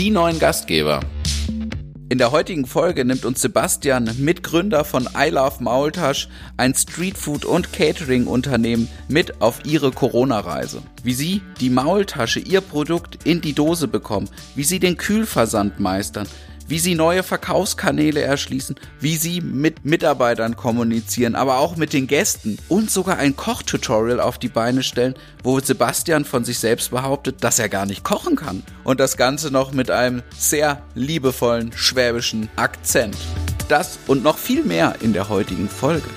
die neuen Gastgeber. In der heutigen Folge nimmt uns Sebastian, Mitgründer von I Love Maultasch, ein Streetfood- und Catering-Unternehmen, mit auf ihre Corona-Reise. Wie sie die Maultasche, ihr Produkt, in die Dose bekommen, wie sie den Kühlversand meistern, wie sie neue Verkaufskanäle erschließen, wie sie mit Mitarbeitern kommunizieren, aber auch mit den Gästen und sogar ein Kochtutorial auf die Beine stellen, wo Sebastian von sich selbst behauptet, dass er gar nicht kochen kann. Und das Ganze noch mit einem sehr liebevollen schwäbischen Akzent. Das und noch viel mehr in der heutigen Folge.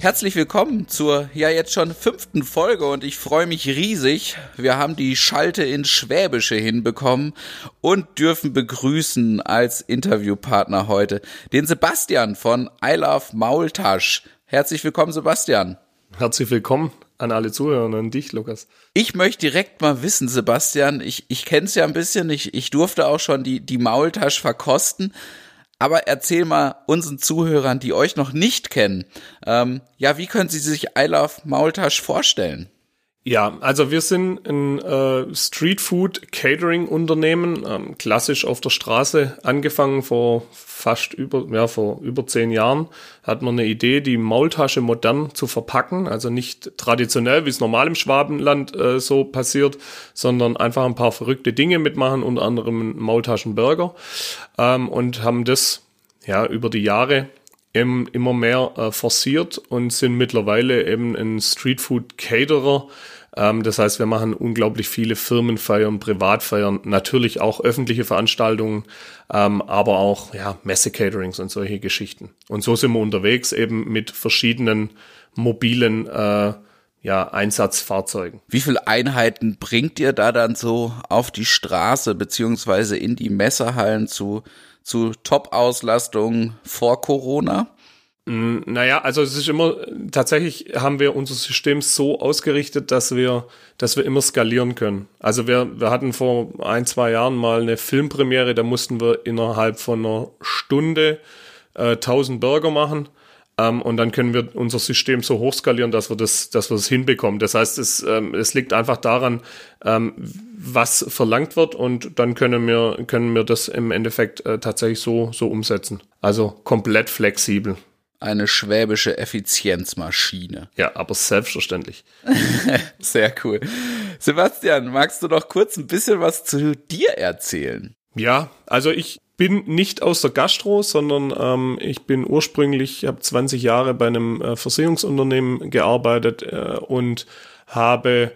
Herzlich willkommen zur ja jetzt schon fünften Folge und ich freue mich riesig. Wir haben die Schalte ins Schwäbische hinbekommen und dürfen begrüßen als Interviewpartner heute den Sebastian von I Love Maultasch. Herzlich willkommen, Sebastian. Herzlich willkommen an alle Zuhörer und an dich, Lukas. Ich möchte direkt mal wissen, Sebastian, ich, ich kenne es ja ein bisschen, ich, ich durfte auch schon die, die Maultasch verkosten. Aber erzähl mal unseren Zuhörern, die euch noch nicht kennen, ähm, ja, wie können sie sich I Love Maultasch vorstellen? Ja, also wir sind ein äh, Street Food Catering Unternehmen, ähm, klassisch auf der Straße angefangen vor fast über ja vor über zehn Jahren hat man eine Idee, die Maultasche modern zu verpacken, also nicht traditionell, wie es normal im Schwabenland äh, so passiert, sondern einfach ein paar verrückte Dinge mitmachen, unter anderem Maultaschenburger. Ähm, und haben das ja über die Jahre im, immer mehr äh, forciert und sind mittlerweile eben ein Streetfood Caterer. Ähm, das heißt, wir machen unglaublich viele Firmenfeiern, Privatfeiern, natürlich auch öffentliche Veranstaltungen, ähm, aber auch ja, Messe-Caterings und solche Geschichten. Und so sind wir unterwegs eben mit verschiedenen mobilen äh, ja, Einsatzfahrzeugen. Wie viele Einheiten bringt ihr da dann so auf die Straße beziehungsweise in die Messerhallen zu zu Top-Auslastung vor Corona? Naja, also es ist immer, tatsächlich haben wir unser System so ausgerichtet, dass wir, dass wir immer skalieren können. Also wir, wir hatten vor ein, zwei Jahren mal eine Filmpremiere, da mussten wir innerhalb von einer Stunde äh, 1000 Burger machen. Ähm, und dann können wir unser System so hochskalieren, dass wir das, dass wir das hinbekommen. Das heißt, es, ähm, es liegt einfach daran, ähm, was verlangt wird und dann können wir, können wir das im Endeffekt äh, tatsächlich so, so umsetzen. Also komplett flexibel. Eine schwäbische Effizienzmaschine. Ja, aber selbstverständlich. Sehr cool. Sebastian, magst du noch kurz ein bisschen was zu dir erzählen? Ja, also ich bin nicht aus der Gastro, sondern ähm, ich bin ursprünglich, habe 20 Jahre bei einem äh, Versicherungsunternehmen gearbeitet äh, und habe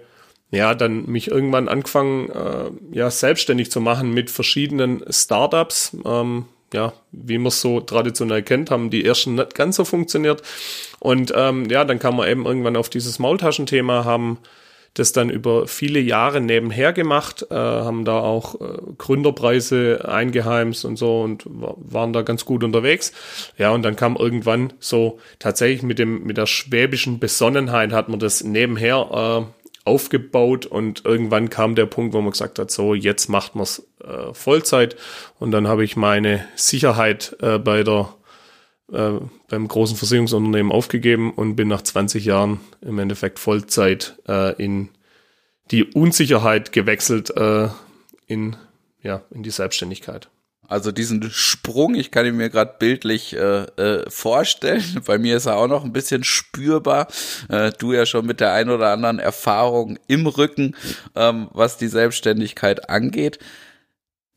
ja dann mich irgendwann angefangen, äh, ja selbstständig zu machen mit verschiedenen Startups. Ähm, ja, wie man es so traditionell kennt, haben die ersten nicht ganz so funktioniert. Und ähm, ja, dann kam man eben irgendwann auf dieses Maultaschenthema, haben das dann über viele Jahre nebenher gemacht, äh, haben da auch äh, Gründerpreise eingeheimst und so und waren da ganz gut unterwegs. Ja, und dann kam irgendwann so tatsächlich mit dem mit der schwäbischen Besonnenheit hat man das nebenher äh, aufgebaut und irgendwann kam der Punkt, wo man gesagt hat, so jetzt macht man es äh, Vollzeit und dann habe ich meine Sicherheit äh, bei der äh, beim großen Versicherungsunternehmen aufgegeben und bin nach 20 Jahren im Endeffekt Vollzeit äh, in die Unsicherheit gewechselt äh, in, ja, in die Selbstständigkeit. Also diesen Sprung, ich kann ihn mir gerade bildlich äh, äh, vorstellen. Bei mir ist er auch noch ein bisschen spürbar. Äh, du ja schon mit der ein oder anderen Erfahrung im Rücken, ähm, was die Selbstständigkeit angeht.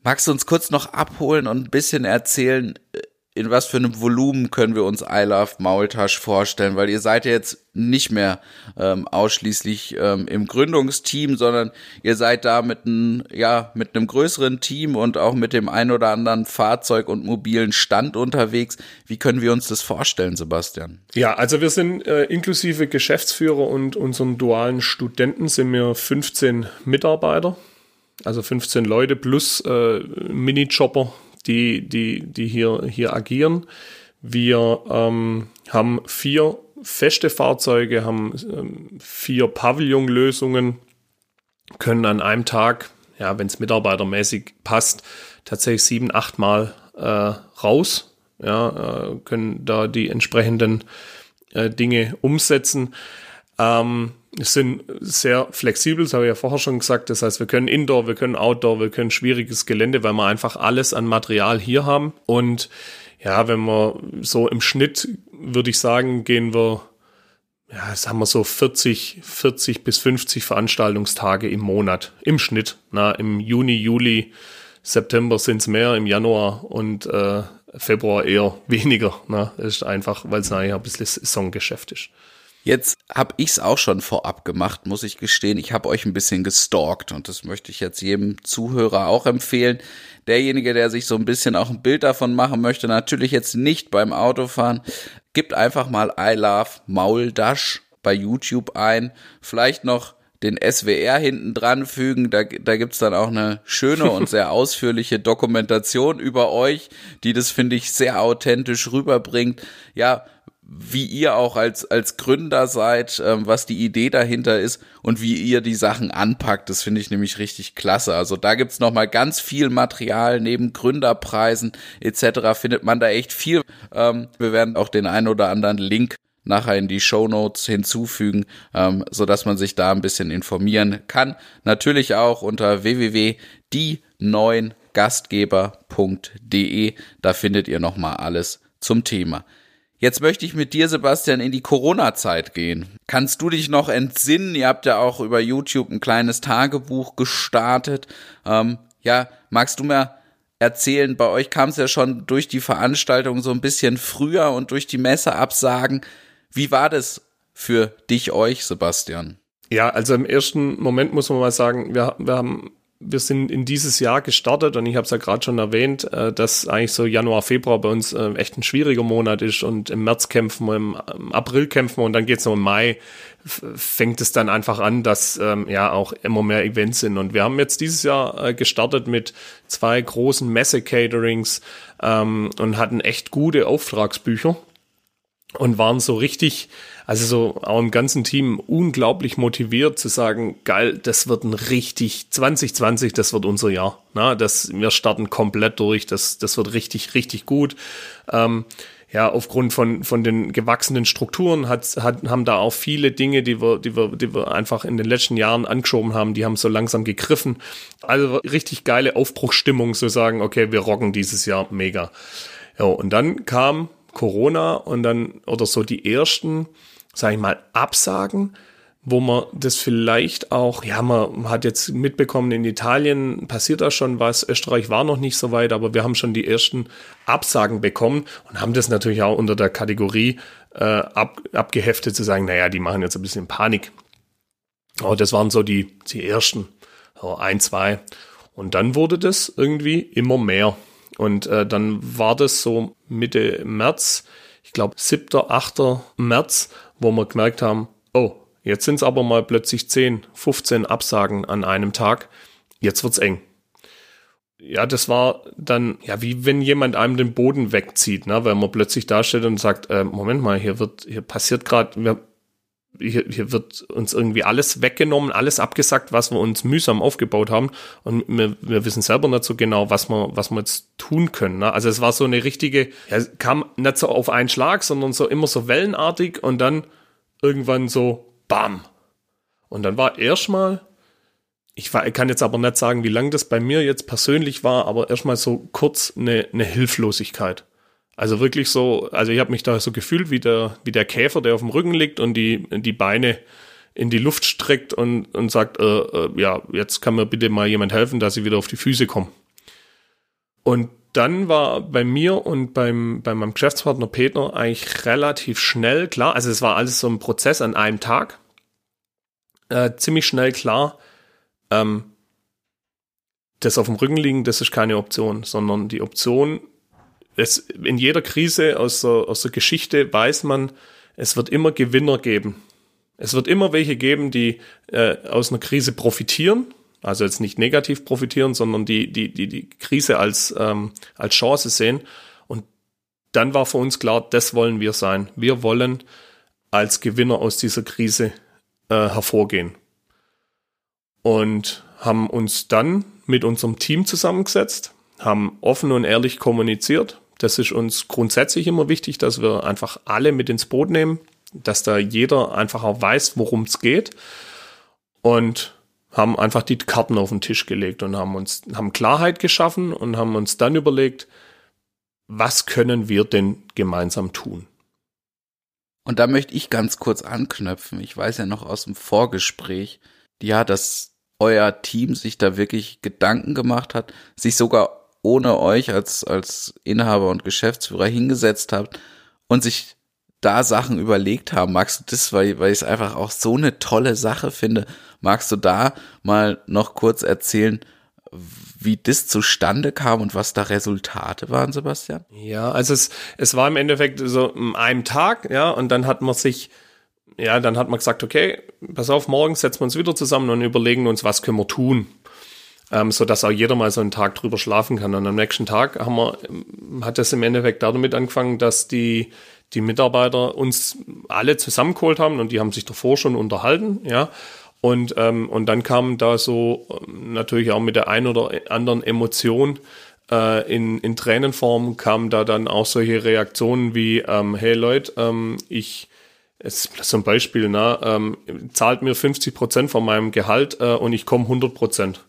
Magst du uns kurz noch abholen und ein bisschen erzählen, äh, in was für einem Volumen können wir uns I Love Maultasch vorstellen? Weil ihr seid ja jetzt nicht mehr ähm, ausschließlich ähm, im Gründungsteam, sondern ihr seid da mit einem, ja, mit einem größeren Team und auch mit dem ein oder anderen Fahrzeug und mobilen Stand unterwegs. Wie können wir uns das vorstellen, Sebastian? Ja, also wir sind äh, inklusive Geschäftsführer und unseren dualen Studenten sind wir 15 Mitarbeiter. Also 15 Leute plus äh, Mini-Chopper die, die, die hier, hier agieren. Wir ähm, haben vier feste Fahrzeuge, haben ähm, vier Pavillonlösungen, können an einem Tag, ja, wenn es mitarbeitermäßig passt, tatsächlich sieben, acht Mal äh, raus, ja, äh, können da die entsprechenden äh, Dinge umsetzen. Ähm, sind sehr flexibel, das habe ich ja vorher schon gesagt. Das heißt, wir können Indoor, wir können Outdoor, wir können schwieriges Gelände, weil wir einfach alles an Material hier haben. Und ja, wenn wir so im Schnitt, würde ich sagen, gehen wir, ja, das haben wir so 40, 40 bis 50 Veranstaltungstage im Monat, im Schnitt. Na, im Juni, Juli, September sind es mehr, im Januar und äh, Februar eher weniger. Na, das ist einfach, weil es nachher ein bisschen Saisongeschäft ist. Jetzt habe ich's auch schon vorab gemacht, muss ich gestehen. Ich habe euch ein bisschen gestalkt und das möchte ich jetzt jedem Zuhörer auch empfehlen. Derjenige, der sich so ein bisschen auch ein Bild davon machen möchte, natürlich jetzt nicht beim Autofahren, gibt einfach mal I Love Mauldash bei YouTube ein. Vielleicht noch den SWR hinten dran fügen. Da, da gibt's dann auch eine schöne und sehr ausführliche Dokumentation über euch, die das, finde ich, sehr authentisch rüberbringt. Ja, wie ihr auch als, als Gründer seid, ähm, was die Idee dahinter ist und wie ihr die Sachen anpackt. Das finde ich nämlich richtig klasse. Also da gibt's noch mal ganz viel Material neben Gründerpreisen etc. findet man da echt viel. Ähm, wir werden auch den einen oder anderen Link nachher in die Show Notes hinzufügen, ähm, so dass man sich da ein bisschen informieren kann. Natürlich auch unter www.die9gastgeber.de. Da findet ihr noch mal alles zum Thema. Jetzt möchte ich mit dir, Sebastian, in die Corona-Zeit gehen. Kannst du dich noch entsinnen? Ihr habt ja auch über YouTube ein kleines Tagebuch gestartet. Ähm, ja, magst du mir erzählen, bei euch kam es ja schon durch die Veranstaltung so ein bisschen früher und durch die Messeabsagen. Wie war das für dich, euch, Sebastian? Ja, also im ersten Moment muss man mal sagen, wir, wir haben wir sind in dieses Jahr gestartet und ich habe es ja gerade schon erwähnt, äh, dass eigentlich so Januar, Februar bei uns äh, echt ein schwieriger Monat ist und im März kämpfen wir, im, April kämpfen wir und dann geht's noch im Mai, fängt es dann einfach an, dass ähm, ja auch immer mehr Events sind. Und wir haben jetzt dieses Jahr äh, gestartet mit zwei großen Messe-Caterings ähm, und hatten echt gute Auftragsbücher und waren so richtig, also so auch im ganzen Team unglaublich motiviert zu sagen, geil, das wird ein richtig 2020, das wird unser Jahr. Na, das, wir starten komplett durch, das, das wird richtig, richtig gut. Ähm, ja, aufgrund von, von den gewachsenen Strukturen hat, hat, haben da auch viele Dinge, die wir, die wir, die wir einfach in den letzten Jahren angeschoben haben, die haben so langsam gegriffen. Also richtig geile Aufbruchstimmung, zu sagen, okay, wir rocken dieses Jahr mega. Ja, und dann kam Corona und dann oder so die ersten, sage ich mal, Absagen, wo man das vielleicht auch, ja, man hat jetzt mitbekommen, in Italien passiert da schon was, Österreich war noch nicht so weit, aber wir haben schon die ersten Absagen bekommen und haben das natürlich auch unter der Kategorie äh, ab, abgeheftet zu sagen, naja, die machen jetzt ein bisschen Panik. Aber das waren so die, die ersten, so ein, zwei. Und dann wurde das irgendwie immer mehr. Und äh, dann war das so Mitte März, ich glaube 7., 8. März, wo wir gemerkt haben, oh, jetzt sind es aber mal plötzlich 10, 15 Absagen an einem Tag. Jetzt wird's eng. Ja, das war dann, ja, wie wenn jemand einem den Boden wegzieht, ne? weil man plötzlich da steht und sagt, äh, Moment mal, hier wird, hier passiert gerade, hier, hier wird uns irgendwie alles weggenommen, alles abgesagt, was wir uns mühsam aufgebaut haben. Und wir, wir wissen selber nicht so genau, was wir, was wir jetzt tun können. Ne? Also es war so eine richtige, ja, kam nicht so auf einen Schlag, sondern so immer so wellenartig und dann irgendwann so BAM. Und dann war erstmal, ich, war, kann jetzt aber nicht sagen, wie lang das bei mir jetzt persönlich war, aber erstmal so kurz eine, eine Hilflosigkeit. Also wirklich so, also ich habe mich da so gefühlt wie der, wie der Käfer, der auf dem Rücken liegt und die, die Beine in die Luft streckt und, und sagt, äh, äh, ja, jetzt kann mir bitte mal jemand helfen, dass ich wieder auf die Füße komme. Und dann war bei mir und beim, bei meinem Geschäftspartner Peter eigentlich relativ schnell klar, also es war alles so ein Prozess an einem Tag, äh, ziemlich schnell klar, ähm, das auf dem Rücken liegen, das ist keine Option, sondern die Option es, in jeder Krise aus der, aus der Geschichte weiß man, es wird immer Gewinner geben. Es wird immer welche geben, die äh, aus einer Krise profitieren, also jetzt nicht negativ profitieren, sondern die die die, die Krise als ähm, als Chance sehen. Und dann war für uns klar, das wollen wir sein. Wir wollen als Gewinner aus dieser Krise äh, hervorgehen und haben uns dann mit unserem Team zusammengesetzt, haben offen und ehrlich kommuniziert, das ist uns grundsätzlich immer wichtig, dass wir einfach alle mit ins Boot nehmen. dass da jeder einfach auch weiß, worum es geht und haben einfach die Karten auf den Tisch gelegt und haben uns haben Klarheit geschaffen und haben uns dann überlegt, was können wir denn gemeinsam tun? Und da möchte ich ganz kurz anknöpfen. Ich weiß ja noch aus dem Vorgespräch, ja, dass euer Team sich da wirklich Gedanken gemacht hat, sich sogar ohne euch als, als Inhaber und Geschäftsführer hingesetzt habt und sich da Sachen überlegt haben. Magst du das, weil, weil ich es einfach auch so eine tolle Sache finde, magst du da mal noch kurz erzählen, wie das zustande kam und was da Resultate waren, Sebastian? Ja, also es, es war im Endeffekt so ein Tag, ja, und dann hat man sich, ja, dann hat man gesagt, okay, pass auf, morgen setzen wir uns wieder zusammen und überlegen uns, was können wir tun. Ähm, so dass auch jeder mal so einen Tag drüber schlafen kann. Und am nächsten Tag haben wir, hat das im Endeffekt damit angefangen, dass die, die Mitarbeiter uns alle zusammengeholt haben und die haben sich davor schon unterhalten, ja. Und, ähm, und dann kam da so ähm, natürlich auch mit der ein oder anderen Emotion äh, in, in Tränenform kamen da dann auch solche Reaktionen wie, ähm, hey Leute, ähm, ich, es ist so ein Beispiel, ne, ähm, zahlt mir 50 Prozent von meinem Gehalt äh, und ich komme 100 Prozent.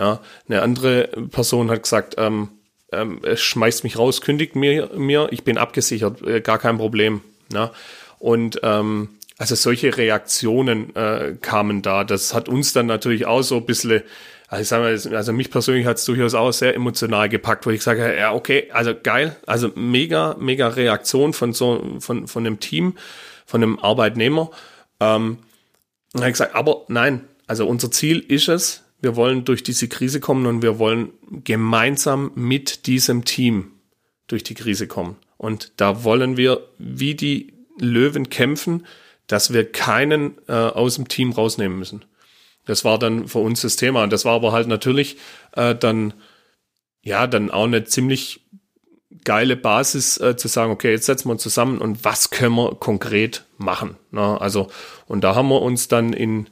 Ja, eine andere Person hat gesagt, ähm, ähm, schmeißt mich raus, kündigt mir, mir ich bin abgesichert, äh, gar kein Problem. Ja. Und ähm, also solche Reaktionen äh, kamen da. Das hat uns dann natürlich auch so ein bisschen, also, ich sag mal, also mich persönlich hat es durchaus auch sehr emotional gepackt, wo ich sage, ja, okay, also geil, also mega, mega Reaktion von so, von, von einem Team, von einem Arbeitnehmer. Ähm, und habe ich gesagt, aber nein, also unser Ziel ist es, wir wollen durch diese Krise kommen und wir wollen gemeinsam mit diesem Team durch die Krise kommen. Und da wollen wir wie die Löwen kämpfen, dass wir keinen äh, aus dem Team rausnehmen müssen. Das war dann für uns das Thema. Und das war aber halt natürlich äh, dann, ja, dann auch eine ziemlich geile Basis äh, zu sagen, okay, jetzt setzen wir uns zusammen und was können wir konkret machen. Ne? Also, und da haben wir uns dann in,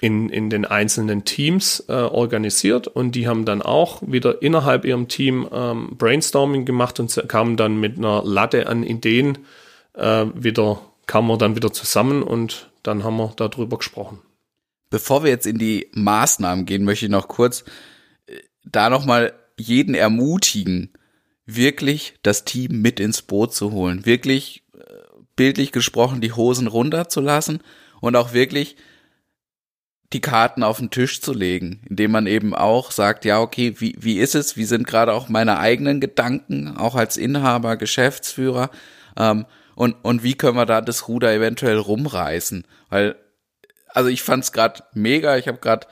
in, in den einzelnen Teams äh, organisiert und die haben dann auch wieder innerhalb ihrem Team ähm, Brainstorming gemacht und kamen dann mit einer Latte an Ideen äh, wieder kamen wir dann wieder zusammen und dann haben wir darüber gesprochen. Bevor wir jetzt in die Maßnahmen gehen, möchte ich noch kurz äh, da nochmal jeden ermutigen, wirklich das Team mit ins Boot zu holen, wirklich äh, bildlich gesprochen die Hosen runterzulassen und auch wirklich die Karten auf den Tisch zu legen, indem man eben auch sagt, ja, okay, wie, wie ist es? Wie sind gerade auch meine eigenen Gedanken, auch als Inhaber, Geschäftsführer? Ähm, und, und wie können wir da das Ruder eventuell rumreißen? Weil, also ich fand's gerade mega, ich habe gerade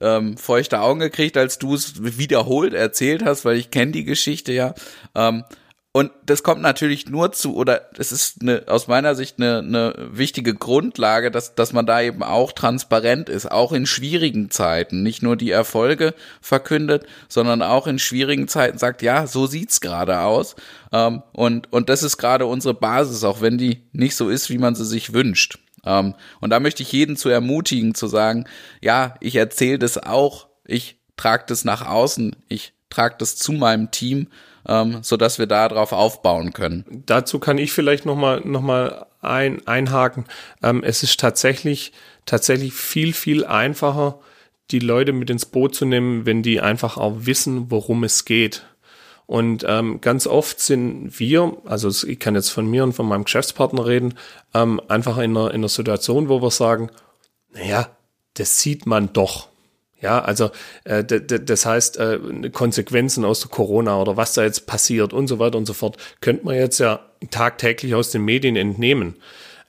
ähm, feuchte Augen gekriegt, als du es wiederholt erzählt hast, weil ich kenne die Geschichte ja. Ähm, und das kommt natürlich nur zu, oder es ist eine, aus meiner Sicht eine, eine wichtige Grundlage, dass, dass man da eben auch transparent ist, auch in schwierigen Zeiten. Nicht nur die Erfolge verkündet, sondern auch in schwierigen Zeiten sagt, ja, so sieht's gerade aus. Ähm, und, und das ist gerade unsere Basis, auch wenn die nicht so ist, wie man sie sich wünscht. Ähm, und da möchte ich jeden zu ermutigen, zu sagen, ja, ich erzähle das auch, ich trage das nach außen, ich trage das zu meinem Team ähm, so dass wir darauf aufbauen können. Dazu kann ich vielleicht noch mal noch mal ein, einhaken. Ähm, es ist tatsächlich tatsächlich viel viel einfacher, die Leute mit ins Boot zu nehmen, wenn die einfach auch wissen, worum es geht. Und ähm, ganz oft sind wir, also ich kann jetzt von mir und von meinem Geschäftspartner reden, ähm, einfach in einer, in einer Situation, wo wir sagen, naja, das sieht man doch. Ja, also äh, das heißt, äh, Konsequenzen aus der Corona oder was da jetzt passiert und so weiter und so fort, könnte man jetzt ja tagtäglich aus den Medien entnehmen.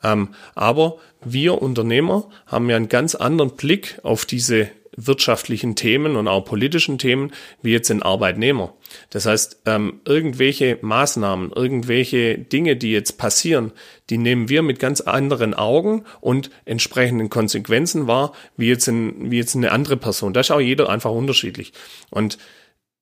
Ähm, aber wir Unternehmer haben ja einen ganz anderen Blick auf diese wirtschaftlichen Themen und auch politischen Themen wie jetzt ein Arbeitnehmer. Das heißt, ähm, irgendwelche Maßnahmen, irgendwelche Dinge, die jetzt passieren, die nehmen wir mit ganz anderen Augen und entsprechenden Konsequenzen wahr, wie jetzt, ein, wie jetzt eine andere Person. Da ist auch jeder einfach unterschiedlich. Und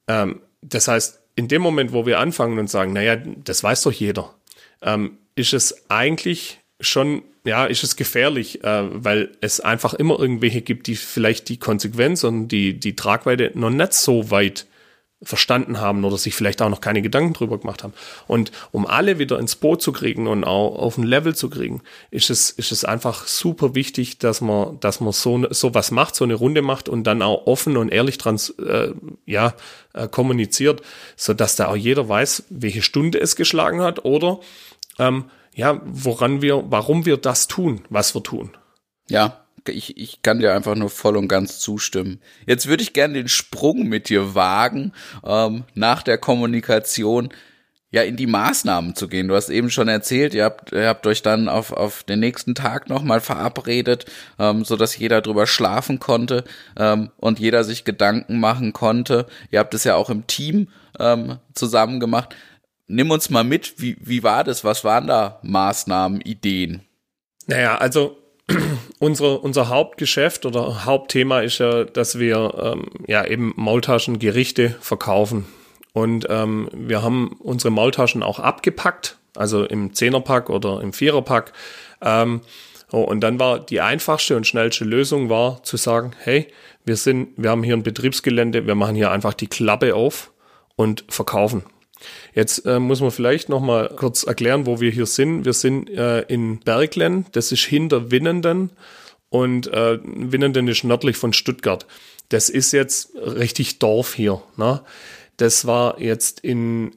ähm, das heißt, in dem Moment, wo wir anfangen und sagen, naja, das weiß doch jeder, ähm, ist es eigentlich schon ja, ist es gefährlich, äh, weil es einfach immer irgendwelche gibt, die vielleicht die Konsequenz und die, die Tragweite noch nicht so weit verstanden haben oder sich vielleicht auch noch keine Gedanken drüber gemacht haben. Und um alle wieder ins Boot zu kriegen und auch auf ein Level zu kriegen, ist es, ist es einfach super wichtig, dass man, dass man so, so was macht, so eine Runde macht und dann auch offen und ehrlich trans, äh, ja, äh, kommuniziert, so dass da auch jeder weiß, welche Stunde es geschlagen hat oder, ähm, ja, woran wir, warum wir das tun, was wir tun. Ja, ich, ich kann dir einfach nur voll und ganz zustimmen. Jetzt würde ich gerne den Sprung mit dir wagen, ähm, nach der Kommunikation ja in die Maßnahmen zu gehen. Du hast eben schon erzählt, ihr habt, ihr habt euch dann auf, auf den nächsten Tag nochmal verabredet, ähm, so dass jeder drüber schlafen konnte ähm, und jeder sich Gedanken machen konnte. Ihr habt es ja auch im Team ähm, zusammen gemacht. Nimm uns mal mit, wie, wie war das? Was waren da Maßnahmen, Ideen? Naja, also unser, unser Hauptgeschäft oder Hauptthema ist ja, dass wir ähm, ja eben Maultaschengerichte verkaufen. Und ähm, wir haben unsere Maultaschen auch abgepackt, also im Zehnerpack oder im Viererpack. Ähm, oh, und dann war die einfachste und schnellste Lösung war zu sagen, hey, wir sind, wir haben hier ein Betriebsgelände, wir machen hier einfach die Klappe auf und verkaufen. Jetzt äh, muss man vielleicht noch mal kurz erklären, wo wir hier sind. Wir sind äh, in Berglen, das ist hinter Winnenden und äh, Winnenden ist nördlich von Stuttgart. Das ist jetzt richtig Dorf hier. Ne? Das war jetzt in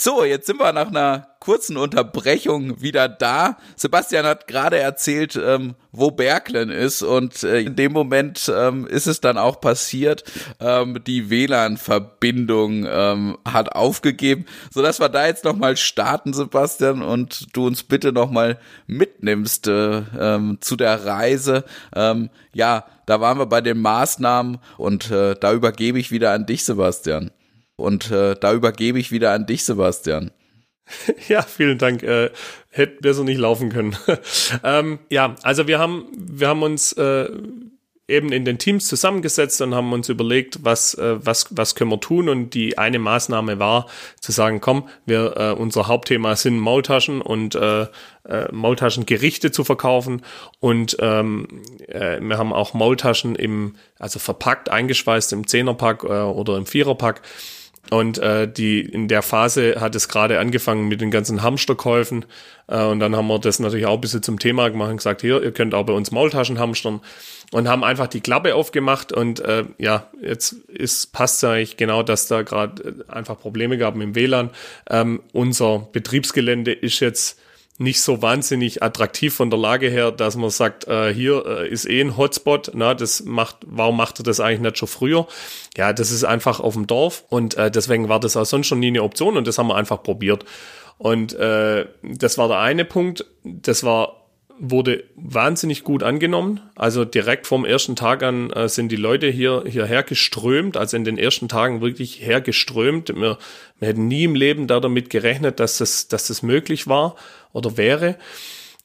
so, jetzt sind wir nach einer kurzen Unterbrechung wieder da. Sebastian hat gerade erzählt, ähm, wo Berglen ist und äh, in dem Moment ähm, ist es dann auch passiert. Ähm, die WLAN-Verbindung ähm, hat aufgegeben, so dass wir da jetzt noch mal starten, Sebastian, und du uns bitte noch mal mitnimmst äh, ähm, zu der Reise. Ähm, ja, da waren wir bei den Maßnahmen und äh, da übergebe ich wieder an dich, Sebastian. Und äh, da übergebe ich wieder an dich, Sebastian. Ja, vielen Dank. Äh, hätte besser nicht laufen können. ähm, ja, also wir haben, wir haben uns äh, eben in den Teams zusammengesetzt und haben uns überlegt, was, äh, was, was können wir tun. Und die eine Maßnahme war zu sagen, komm, wir, äh, unser Hauptthema sind Maultaschen und äh, äh, Maultaschengerichte zu verkaufen. Und ähm, äh, wir haben auch Maultaschen im, also verpackt, eingeschweißt im Zehnerpack äh, oder im Viererpack. Und äh, die in der Phase hat es gerade angefangen mit den ganzen Hamsterkäufen. Äh, und dann haben wir das natürlich auch ein bisschen zum Thema gemacht und gesagt, hier, ihr könnt auch bei uns Maultaschen hamstern. Und haben einfach die Klappe aufgemacht und äh, ja, jetzt ist passt eigentlich genau, dass da gerade äh, einfach Probleme gab mit dem WLAN. Ähm, unser Betriebsgelände ist jetzt nicht so wahnsinnig attraktiv von der Lage her, dass man sagt, äh, hier äh, ist eh ein Hotspot, na, das macht, warum macht er das eigentlich nicht schon früher? Ja, das ist einfach auf dem Dorf und äh, deswegen war das auch sonst schon nie eine Option und das haben wir einfach probiert. Und äh, das war der eine Punkt, das war wurde wahnsinnig gut angenommen. Also direkt vom ersten Tag an äh, sind die Leute hier hierher geströmt, also in den ersten Tagen wirklich hergeströmt. Wir, wir hätten nie im Leben da damit gerechnet, dass das, dass das möglich war oder wäre.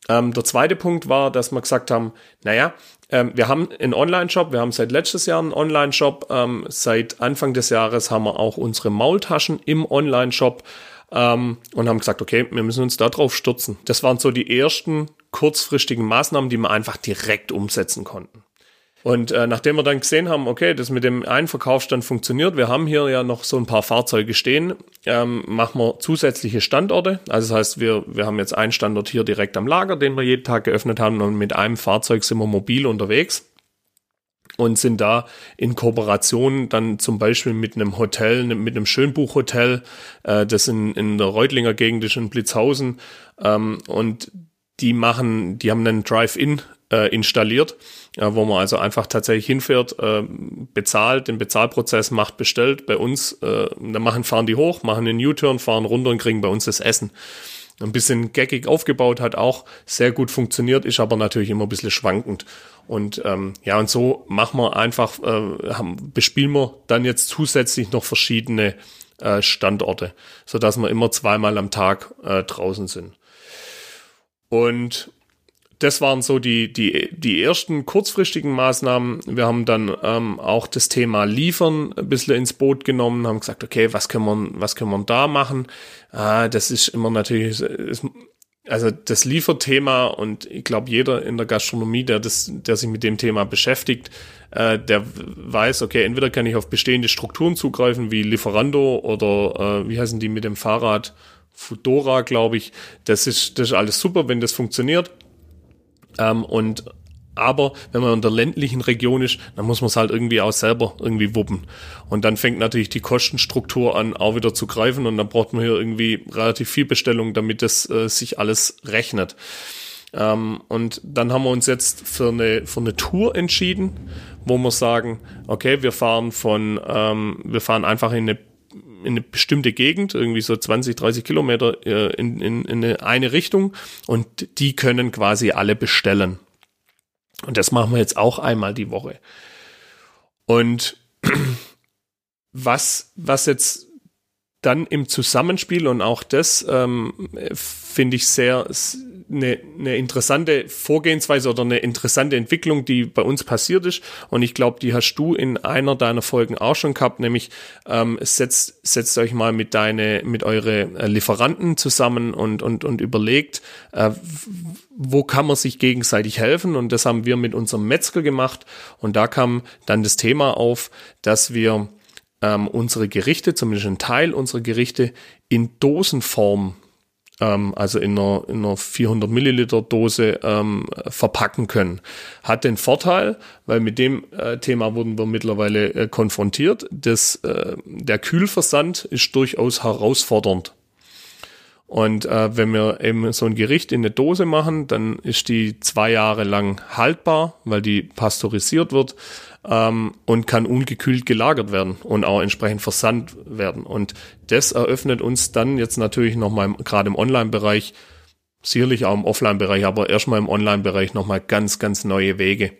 Ähm, der zweite Punkt war, dass wir gesagt haben, naja, ähm, wir haben einen Online-Shop, wir haben seit letztes Jahr einen Online-Shop, ähm, seit Anfang des Jahres haben wir auch unsere Maultaschen im Online-Shop ähm, und haben gesagt, okay, wir müssen uns da drauf stürzen. Das waren so die ersten kurzfristigen Maßnahmen, die wir einfach direkt umsetzen konnten. Und äh, nachdem wir dann gesehen haben, okay, das mit dem einen Verkaufsstand funktioniert, wir haben hier ja noch so ein paar Fahrzeuge stehen, ähm, machen wir zusätzliche Standorte. Also das heißt, wir, wir haben jetzt einen Standort hier direkt am Lager, den wir jeden Tag geöffnet haben und mit einem Fahrzeug sind wir mobil unterwegs und sind da in Kooperation dann zum Beispiel mit einem Hotel, mit einem Schönbuchhotel, äh, das in, in der Reutlinger Gegend ist in Blitzhausen ähm, und die machen, die haben einen Drive-In äh, installiert, äh, wo man also einfach tatsächlich hinfährt, äh, bezahlt, den Bezahlprozess macht, bestellt bei uns, äh, dann machen, fahren die hoch, machen einen U-Turn, fahren runter und kriegen bei uns das Essen. Ein bisschen gaggig aufgebaut, hat auch sehr gut funktioniert, ist aber natürlich immer ein bisschen schwankend. Und ähm, ja, und so machen wir einfach, äh, haben, bespielen wir dann jetzt zusätzlich noch verschiedene äh, Standorte, so dass wir immer zweimal am Tag äh, draußen sind. Und das waren so die, die, die ersten kurzfristigen Maßnahmen. Wir haben dann ähm, auch das Thema Liefern ein bisschen ins Boot genommen, haben gesagt, okay, was können wir, was können wir da machen? Ah, das ist immer natürlich, ist, also das Lieferthema und ich glaube jeder in der Gastronomie, der das, der sich mit dem Thema beschäftigt, äh, der weiß, okay, entweder kann ich auf bestehende Strukturen zugreifen wie Lieferando oder äh, wie heißen die mit dem Fahrrad Fudora, glaube ich. Das ist das ist alles super, wenn das funktioniert. Ähm, und aber wenn man in der ländlichen Region ist, dann muss man es halt irgendwie auch selber irgendwie wuppen. Und dann fängt natürlich die Kostenstruktur an, auch wieder zu greifen. Und dann braucht man hier irgendwie relativ viel Bestellung, damit das äh, sich alles rechnet. Ähm, und dann haben wir uns jetzt für eine, für eine Tour entschieden, wo wir sagen, okay, wir fahren von, ähm, wir fahren einfach in eine in eine bestimmte Gegend, irgendwie so 20, 30 Kilometer äh, in, in, in eine, eine Richtung und die können quasi alle bestellen. Und das machen wir jetzt auch einmal die Woche. Und was, was jetzt dann im Zusammenspiel und auch das ähm, finde ich sehr eine, eine interessante Vorgehensweise oder eine interessante Entwicklung, die bei uns passiert ist. Und ich glaube, die hast du in einer deiner Folgen auch schon gehabt, nämlich ähm, setzt, setzt euch mal mit deine, mit eure äh, Lieferanten zusammen und, und, und überlegt, äh, wo kann man sich gegenseitig helfen. Und das haben wir mit unserem Metzger gemacht. Und da kam dann das Thema auf, dass wir ähm, unsere Gerichte, zumindest ein Teil unserer Gerichte, in Dosenform ähm, also in einer, in einer 400 Milliliter Dose ähm, verpacken können. Hat den Vorteil, weil mit dem äh, Thema wurden wir mittlerweile äh, konfrontiert, dass äh, der Kühlversand ist durchaus herausfordernd. Und äh, wenn wir eben so ein Gericht in eine Dose machen, dann ist die zwei Jahre lang haltbar, weil die pasteurisiert wird ähm, und kann ungekühlt gelagert werden und auch entsprechend versandt werden. Und das eröffnet uns dann jetzt natürlich nochmal gerade im Online-Bereich, sicherlich auch im Offline-Bereich, aber erstmal im Online-Bereich nochmal ganz, ganz neue Wege,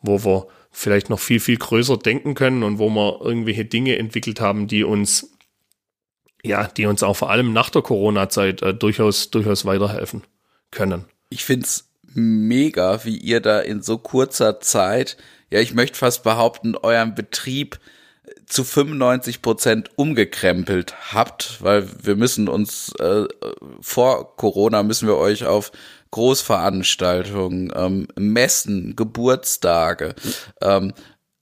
wo wir vielleicht noch viel, viel größer denken können und wo wir irgendwelche Dinge entwickelt haben, die uns ja, die uns auch vor allem nach der Corona-Zeit äh, durchaus, durchaus weiterhelfen können. Ich find's mega, wie ihr da in so kurzer Zeit ja, ich möchte fast behaupten, euren Betrieb zu 95 Prozent umgekrempelt habt, weil wir müssen uns äh, vor Corona müssen wir euch auf Großveranstaltungen, ähm, Messen, Geburtstage, ähm,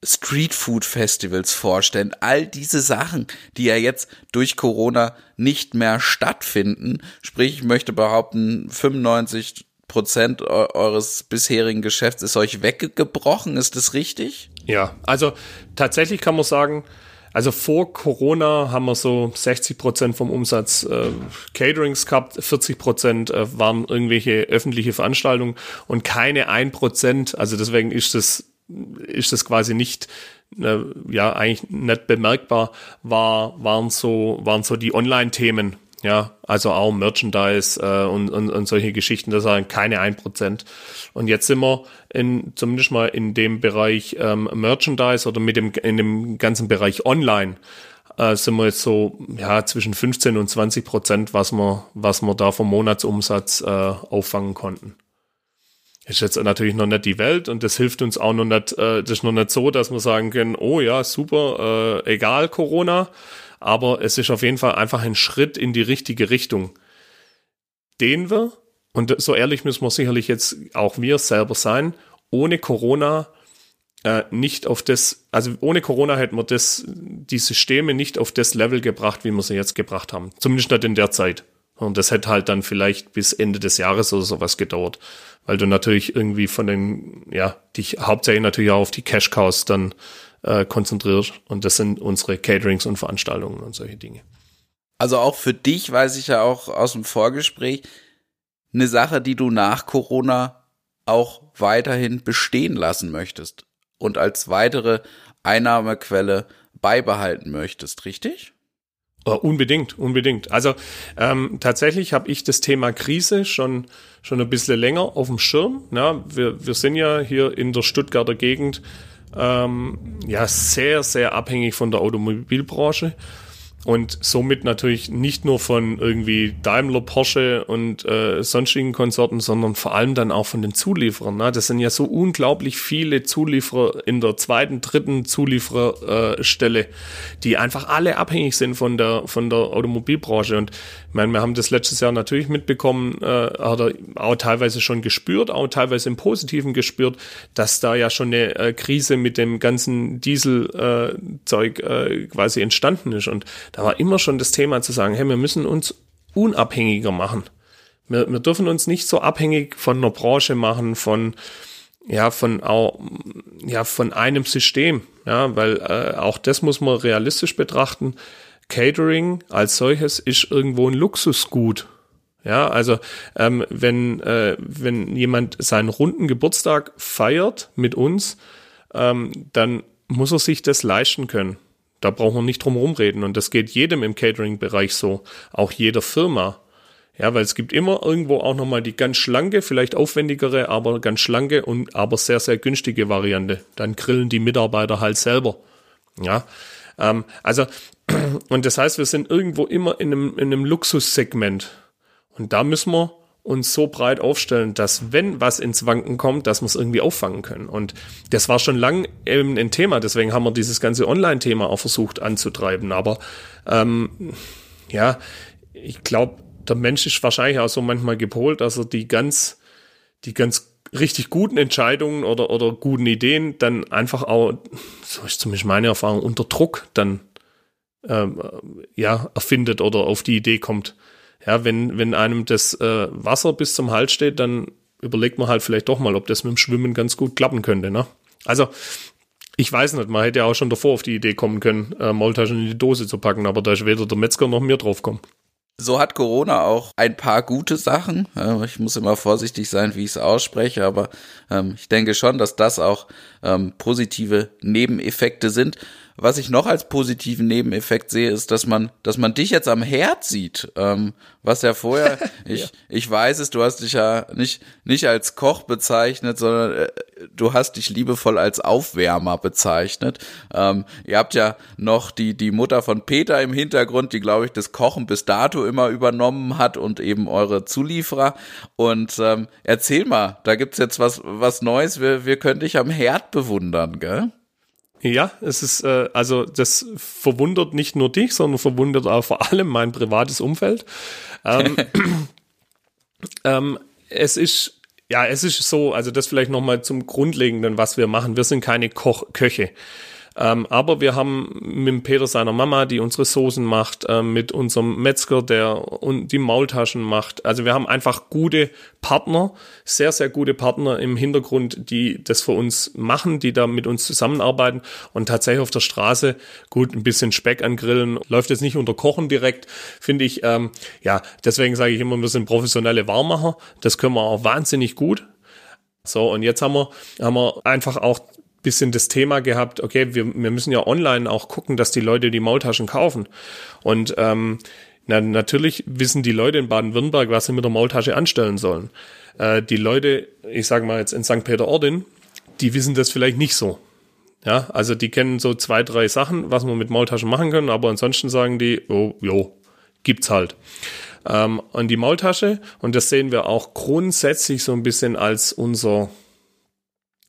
Streetfood-Festivals vorstellen. All diese Sachen, die ja jetzt durch Corona nicht mehr stattfinden. Sprich, ich möchte behaupten, 95 Prozent eures bisherigen Geschäfts ist euch weggebrochen, ist das richtig? Ja, also tatsächlich kann man sagen, also vor Corona haben wir so 60 Prozent vom Umsatz äh, Caterings gehabt, 40 Prozent äh, waren irgendwelche öffentliche Veranstaltungen und keine ein Prozent. Also deswegen ist das ist das quasi nicht äh, ja eigentlich nicht bemerkbar. War waren so waren so die Online-Themen ja, also auch Merchandise äh, und, und, und solche Geschichten, das sind keine ein Prozent. Und jetzt sind wir in, zumindest mal in dem Bereich ähm, Merchandise oder mit dem, in dem ganzen Bereich Online äh, sind wir jetzt so ja zwischen 15 und 20 Prozent, was wir, was wir da vom Monatsumsatz äh, auffangen konnten. Ist jetzt natürlich noch nicht die Welt und das hilft uns auch noch nicht, äh, das ist noch nicht so, dass wir sagen können, oh ja, super, äh, egal Corona, aber es ist auf jeden Fall einfach ein Schritt in die richtige Richtung, den wir, und so ehrlich müssen wir sicherlich jetzt auch wir selber sein, ohne Corona äh, nicht auf das, also ohne Corona hätten wir das, die Systeme nicht auf das Level gebracht, wie wir sie jetzt gebracht haben. Zumindest nicht in der Zeit. Und das hätte halt dann vielleicht bis Ende des Jahres oder sowas gedauert. Weil du natürlich irgendwie von den, ja, dich hauptsächlich natürlich auch auf die Cash Cows dann äh, konzentriert. Und das sind unsere Caterings und Veranstaltungen und solche Dinge. Also auch für dich weiß ich ja auch aus dem Vorgespräch, eine Sache, die du nach Corona auch weiterhin bestehen lassen möchtest und als weitere Einnahmequelle beibehalten möchtest, richtig? Uh, unbedingt, unbedingt. Also ähm, tatsächlich habe ich das Thema Krise schon schon ein bisschen länger auf dem Schirm. Ja, wir, wir sind ja hier in der Stuttgarter Gegend ähm, ja sehr, sehr abhängig von der Automobilbranche und somit natürlich nicht nur von irgendwie Daimler, Porsche und äh, sonstigen Konsorten, sondern vor allem dann auch von den Zulieferern. Ne? Das sind ja so unglaublich viele Zulieferer in der zweiten, dritten Zuliefererstelle, äh, die einfach alle abhängig sind von der von der Automobilbranche. Und meine, wir haben das letztes Jahr natürlich mitbekommen, äh, oder auch teilweise schon gespürt, auch teilweise im Positiven gespürt, dass da ja schon eine äh, Krise mit dem ganzen Dieselzeug äh, äh, quasi entstanden ist. Und da war immer schon das Thema zu sagen, hey, wir müssen uns unabhängiger machen. Wir, wir dürfen uns nicht so abhängig von einer Branche machen, von ja, von auch, ja, von einem System, ja, weil äh, auch das muss man realistisch betrachten. Catering als solches ist irgendwo ein Luxusgut. Ja, also ähm, wenn, äh, wenn jemand seinen runden Geburtstag feiert mit uns, ähm, dann muss er sich das leisten können. Da brauchen wir nicht drum herum reden. Und das geht jedem im Catering-Bereich so, auch jeder Firma. Ja, weil es gibt immer irgendwo auch nochmal die ganz schlanke, vielleicht aufwendigere, aber ganz schlanke und aber sehr, sehr günstige Variante. Dann grillen die Mitarbeiter halt selber. Ja, ähm, also, und das heißt, wir sind irgendwo immer in einem, in einem Luxussegment. Und da müssen wir uns so breit aufstellen, dass wenn was ins Wanken kommt, dass wir es irgendwie auffangen können. Und das war schon lang eben ein Thema, deswegen haben wir dieses ganze Online-Thema auch versucht anzutreiben. Aber ähm, ja, ich glaube, der Mensch ist wahrscheinlich auch so manchmal gepolt, dass er die ganz, die ganz richtig guten Entscheidungen oder, oder guten Ideen dann einfach auch, so ist zumindest meine Erfahrung, unter Druck dann ähm, ja, erfindet oder auf die Idee kommt. Ja, wenn, wenn einem das äh, Wasser bis zum Hals steht, dann überlegt man halt vielleicht doch mal, ob das mit dem Schwimmen ganz gut klappen könnte. Ne? Also, ich weiß nicht, man hätte ja auch schon davor auf die Idee kommen können, äh, Maultaschen in die Dose zu packen, aber da ist weder der Metzger noch mir drauf kommen. So hat Corona auch ein paar gute Sachen. Ich muss immer vorsichtig sein, wie ich es ausspreche, aber ähm, ich denke schon, dass das auch ähm, positive Nebeneffekte sind. Was ich noch als positiven Nebeneffekt sehe, ist, dass man, dass man dich jetzt am Herd sieht. Ähm, was ja vorher, ich, ja. ich weiß es, du hast dich ja nicht, nicht als Koch bezeichnet, sondern äh, du hast dich liebevoll als Aufwärmer bezeichnet. Ähm, ihr habt ja noch die, die Mutter von Peter im Hintergrund, die, glaube ich, das Kochen bis dato immer übernommen hat und eben eure Zulieferer. Und ähm, erzähl mal, da gibt's jetzt was, was Neues. Wir, wir können dich am Herd bewundern, gell? Ja, es ist, äh, also das verwundert nicht nur dich, sondern verwundert auch vor allem mein privates Umfeld. Ähm, ähm, es ist, ja, es ist so, also das vielleicht nochmal zum Grundlegenden, was wir machen. Wir sind keine Koch Köche. Ähm, aber wir haben mit Peter seiner Mama, die unsere Soßen macht, äh, mit unserem Metzger, der und die Maultaschen macht. Also wir haben einfach gute Partner, sehr, sehr gute Partner im Hintergrund, die das für uns machen, die da mit uns zusammenarbeiten und tatsächlich auf der Straße, gut, ein bisschen Speck angrillen, läuft jetzt nicht unter Kochen direkt, finde ich, ähm, ja, deswegen sage ich immer, wir sind professionelle Warmacher, das können wir auch wahnsinnig gut. So, und jetzt haben wir, haben wir einfach auch bisschen das Thema gehabt, okay, wir, wir müssen ja online auch gucken, dass die Leute die Maultaschen kaufen. Und ähm, na, natürlich wissen die Leute in Baden-Württemberg, was sie mit der Maultasche anstellen sollen. Äh, die Leute, ich sage mal jetzt in St. Peter-Ording, die wissen das vielleicht nicht so. Ja, also die kennen so zwei, drei Sachen, was man mit Maultaschen machen können, aber ansonsten sagen die, oh, jo, gibt's halt. Ähm, und die Maultasche, und das sehen wir auch grundsätzlich so ein bisschen als unser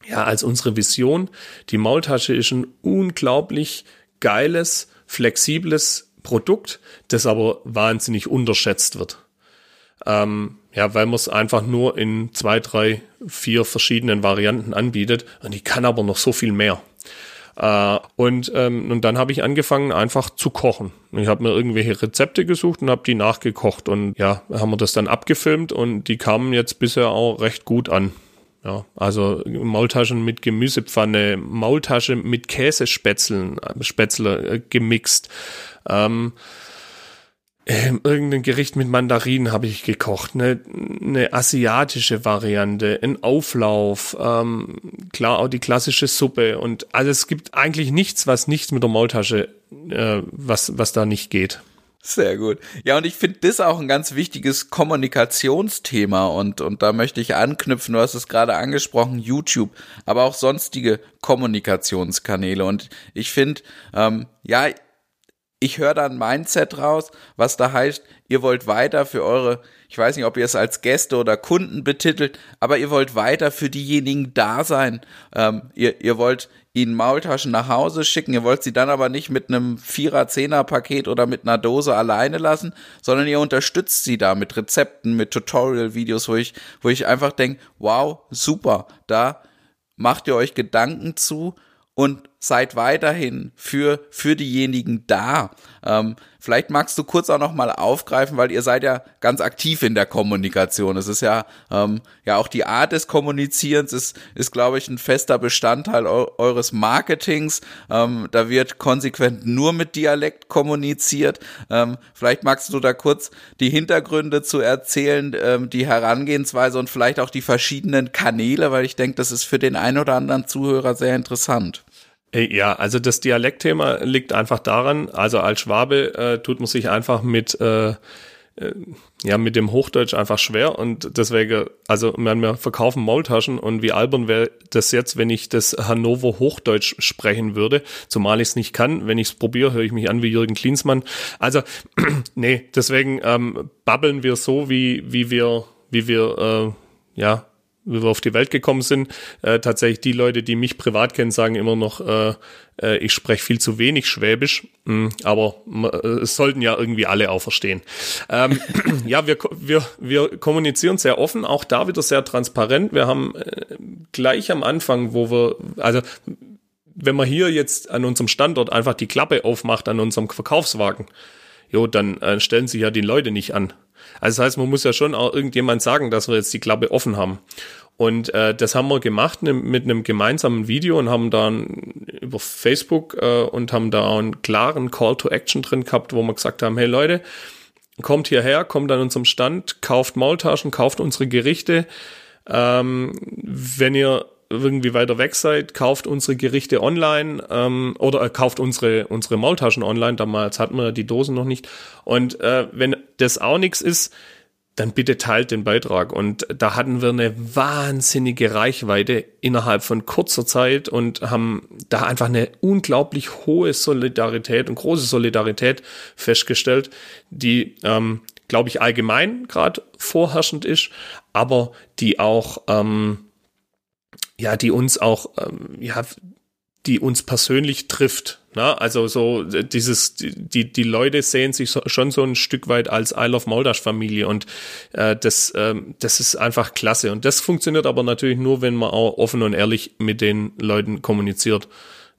ja, als unsere Vision. Die Maultasche ist ein unglaublich geiles, flexibles Produkt, das aber wahnsinnig unterschätzt wird. Ähm, ja, weil man es einfach nur in zwei, drei, vier verschiedenen Varianten anbietet und die kann aber noch so viel mehr. Äh, und, ähm, und dann habe ich angefangen einfach zu kochen. Ich habe mir irgendwelche Rezepte gesucht und habe die nachgekocht und ja, haben wir das dann abgefilmt und die kamen jetzt bisher auch recht gut an. Ja, also Maultaschen mit Gemüsepfanne, Maultasche mit Käsespätzeln, Spätzle äh, gemixt. Ähm, äh, irgendein Gericht mit Mandarinen habe ich gekocht, eine, eine asiatische Variante, ein Auflauf, ähm, klar auch die klassische Suppe und also es gibt eigentlich nichts, was nicht mit der Maultasche, äh, was was da nicht geht. Sehr gut. Ja, und ich finde das auch ein ganz wichtiges Kommunikationsthema und, und da möchte ich anknüpfen, du hast es gerade angesprochen, YouTube, aber auch sonstige Kommunikationskanäle. Und ich finde, ähm, ja, ich höre da ein Mindset raus, was da heißt, ihr wollt weiter für eure, ich weiß nicht, ob ihr es als Gäste oder Kunden betitelt, aber ihr wollt weiter für diejenigen da sein. Ähm, ihr, ihr wollt ihnen Maultaschen nach Hause schicken, ihr wollt sie dann aber nicht mit einem Vierer, Zehner Paket oder mit einer Dose alleine lassen, sondern ihr unterstützt sie da mit Rezepten, mit Tutorial-Videos, wo ich, wo ich einfach denke, wow, super, da macht ihr euch Gedanken zu und seid weiterhin für, für diejenigen da. Ähm, vielleicht magst du kurz auch noch mal aufgreifen, weil ihr seid ja ganz aktiv in der Kommunikation. Es ist ja, ähm, ja auch die Art des Kommunizierens ist, ist glaube ich, ein fester Bestandteil eu eures Marketings. Ähm, da wird konsequent nur mit Dialekt kommuniziert. Ähm, vielleicht magst du da kurz die Hintergründe zu erzählen, ähm, die Herangehensweise und vielleicht auch die verschiedenen Kanäle, weil ich denke, das ist für den einen oder anderen Zuhörer sehr interessant. Äh, ja, also das Dialektthema liegt einfach daran, also als Schwabe äh, tut man sich einfach mit, äh, äh, ja, mit dem Hochdeutsch einfach schwer und deswegen, also wir verkaufen Maultaschen und wie albern wäre das jetzt, wenn ich das Hannover Hochdeutsch sprechen würde, zumal ich es nicht kann. Wenn ich es probiere, höre ich mich an wie Jürgen Klinsmann. Also, nee, deswegen ähm, babbeln wir so, wie, wie wir, wie wir, äh, ja, wie wir auf die Welt gekommen sind. Äh, tatsächlich die Leute, die mich privat kennen, sagen immer noch, äh, äh, ich spreche viel zu wenig Schwäbisch, mhm, aber äh, es sollten ja irgendwie alle auch verstehen. Ähm, ja, wir, wir, wir kommunizieren sehr offen, auch da wieder sehr transparent. Wir haben äh, gleich am Anfang, wo wir, also wenn man hier jetzt an unserem Standort einfach die Klappe aufmacht an unserem Verkaufswagen, jo, dann äh, stellen sich ja die Leute nicht an. Also das heißt, man muss ja schon auch irgendjemand sagen, dass wir jetzt die Klappe offen haben. Und äh, das haben wir gemacht ne, mit einem gemeinsamen Video und haben dann über Facebook äh, und haben da einen klaren Call to Action drin gehabt, wo wir gesagt haben, hey Leute, kommt hierher, kommt an unserem Stand, kauft Maultaschen, kauft unsere Gerichte. Ähm, wenn ihr irgendwie weiter weg seid, kauft unsere Gerichte online ähm, oder äh, kauft unsere unsere Maultaschen online. Damals hatten wir die Dosen noch nicht. Und äh, wenn das auch nichts ist, dann bitte teilt den Beitrag. Und da hatten wir eine wahnsinnige Reichweite innerhalb von kurzer Zeit und haben da einfach eine unglaublich hohe Solidarität und große Solidarität festgestellt, die, ähm, glaube ich, allgemein gerade vorherrschend ist, aber die auch ähm, ja, die uns auch, ähm, ja, die uns persönlich trifft. Ne? Also so dieses, die, die Leute sehen sich so, schon so ein Stück weit als Isle of Moldash Familie und äh, das, ähm, das ist einfach klasse. Und das funktioniert aber natürlich nur, wenn man auch offen und ehrlich mit den Leuten kommuniziert.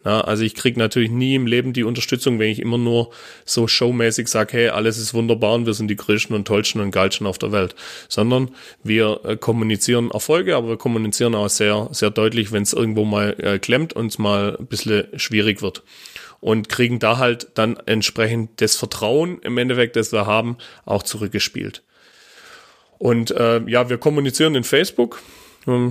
Ja, also ich krieg natürlich nie im Leben die Unterstützung, wenn ich immer nur so showmäßig sage, hey, alles ist wunderbar und wir sind die größten und tollsten und geilsten auf der Welt. Sondern wir äh, kommunizieren Erfolge, aber wir kommunizieren auch sehr, sehr deutlich, wenn es irgendwo mal äh, klemmt und es mal ein bisschen schwierig wird. Und kriegen da halt dann entsprechend das Vertrauen im Endeffekt, das wir haben, auch zurückgespielt. Und äh, ja, wir kommunizieren in Facebook,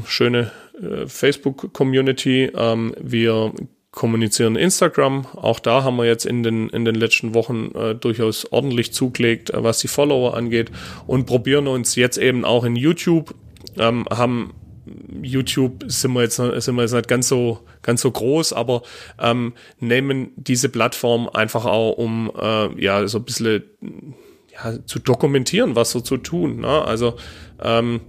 schöne äh, Facebook-Community. Ähm, wir kommunizieren Instagram. Auch da haben wir jetzt in den, in den letzten Wochen äh, durchaus ordentlich zugelegt, äh, was die Follower angeht und probieren uns jetzt eben auch in YouTube, ähm, haben YouTube sind wir jetzt sind wir jetzt nicht ganz so ganz so groß, aber ähm, nehmen diese Plattform einfach auch um äh, ja so ein bisschen ja, zu dokumentieren, was so zu tun. Ne? Also ähm,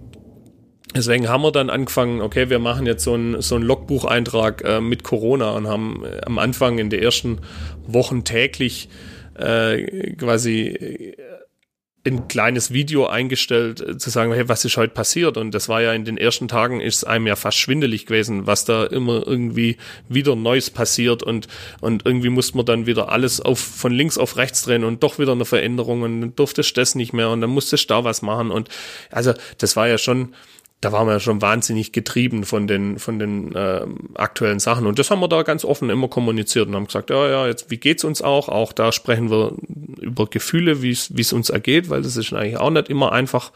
Deswegen haben wir dann angefangen, okay, wir machen jetzt so einen so einen Logbucheintrag äh, mit Corona und haben äh, am Anfang in den ersten Wochen täglich äh, quasi äh, ein kleines Video eingestellt, äh, zu sagen, hey, was ist heute passiert? Und das war ja in den ersten Tagen ist einem ja fast schwindelig gewesen, was da immer irgendwie wieder Neues passiert und, und irgendwie musste man dann wieder alles auf, von links auf rechts drehen und doch wieder eine Veränderung und dann durfte ich das nicht mehr und dann musste ich da was machen und also das war ja schon, da waren wir schon wahnsinnig getrieben von den, von den äh, aktuellen Sachen. Und das haben wir da ganz offen immer kommuniziert und haben gesagt, ja, ja, jetzt, wie geht's uns auch? Auch da sprechen wir über Gefühle, wie es uns ergeht, weil das ist eigentlich auch nicht immer einfach.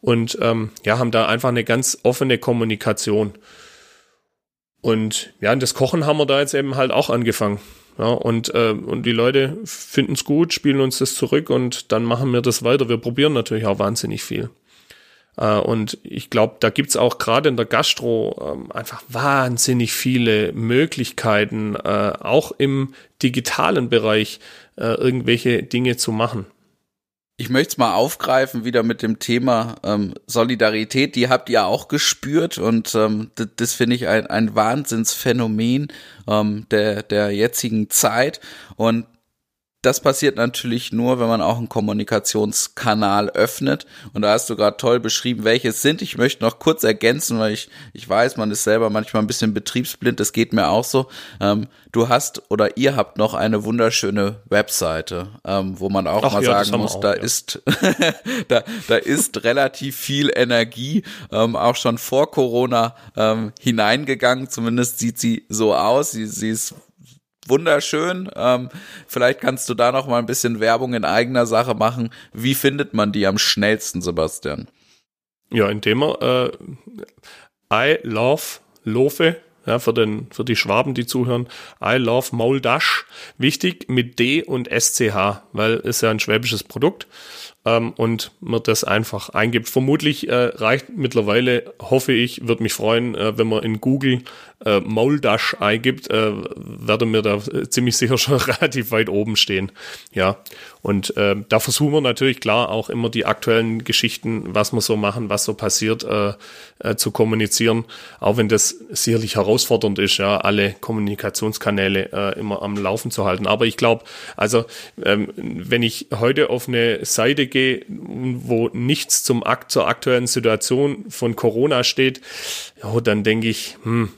Und ähm, ja, haben da einfach eine ganz offene Kommunikation. Und ja, das Kochen haben wir da jetzt eben halt auch angefangen. Ja, und, äh, und die Leute finden es gut, spielen uns das zurück und dann machen wir das weiter. Wir probieren natürlich auch wahnsinnig viel. Äh, und ich glaube, da gibt's auch gerade in der Gastro ähm, einfach wahnsinnig viele Möglichkeiten, äh, auch im digitalen Bereich äh, irgendwelche Dinge zu machen. Ich möchte es mal aufgreifen, wieder mit dem Thema ähm, Solidarität. Die habt ihr auch gespürt und ähm, das, das finde ich ein, ein Wahnsinnsphänomen ähm, der, der jetzigen Zeit. Und das passiert natürlich nur, wenn man auch einen Kommunikationskanal öffnet. Und da hast du gerade toll beschrieben, welche es sind. Ich möchte noch kurz ergänzen, weil ich, ich weiß, man ist selber manchmal ein bisschen betriebsblind. Das geht mir auch so. Ähm, du hast oder ihr habt noch eine wunderschöne Webseite, ähm, wo man auch Ach, mal ja, sagen muss, auch, da ja. ist, da, da ist relativ viel Energie, ähm, auch schon vor Corona ähm, hineingegangen. Zumindest sieht sie so aus. Sie, sie ist wunderschön. Ähm, vielleicht kannst du da noch mal ein bisschen Werbung in eigener Sache machen. Wie findet man die am schnellsten, Sebastian? Ja, indem man äh, I love Lofe, ja, für, den, für die Schwaben, die zuhören, I love Mauldash. Wichtig mit D und SCH, weil es ja ein schwäbisches Produkt ähm, und man das einfach eingibt. Vermutlich äh, reicht mittlerweile, hoffe ich, würde mich freuen, äh, wenn man in Google äh, Mauldash eingibt, äh, werde mir da ziemlich sicher schon relativ weit oben stehen. Ja, und äh, da versuchen wir natürlich klar auch immer die aktuellen Geschichten, was wir so machen, was so passiert, äh, äh, zu kommunizieren, auch wenn das sicherlich herausfordernd ist, ja, alle Kommunikationskanäle äh, immer am Laufen zu halten. Aber ich glaube, also ähm, wenn ich heute auf eine Seite gehe, wo nichts zum Akt zur aktuellen Situation von Corona steht, ja, dann denke ich, hm,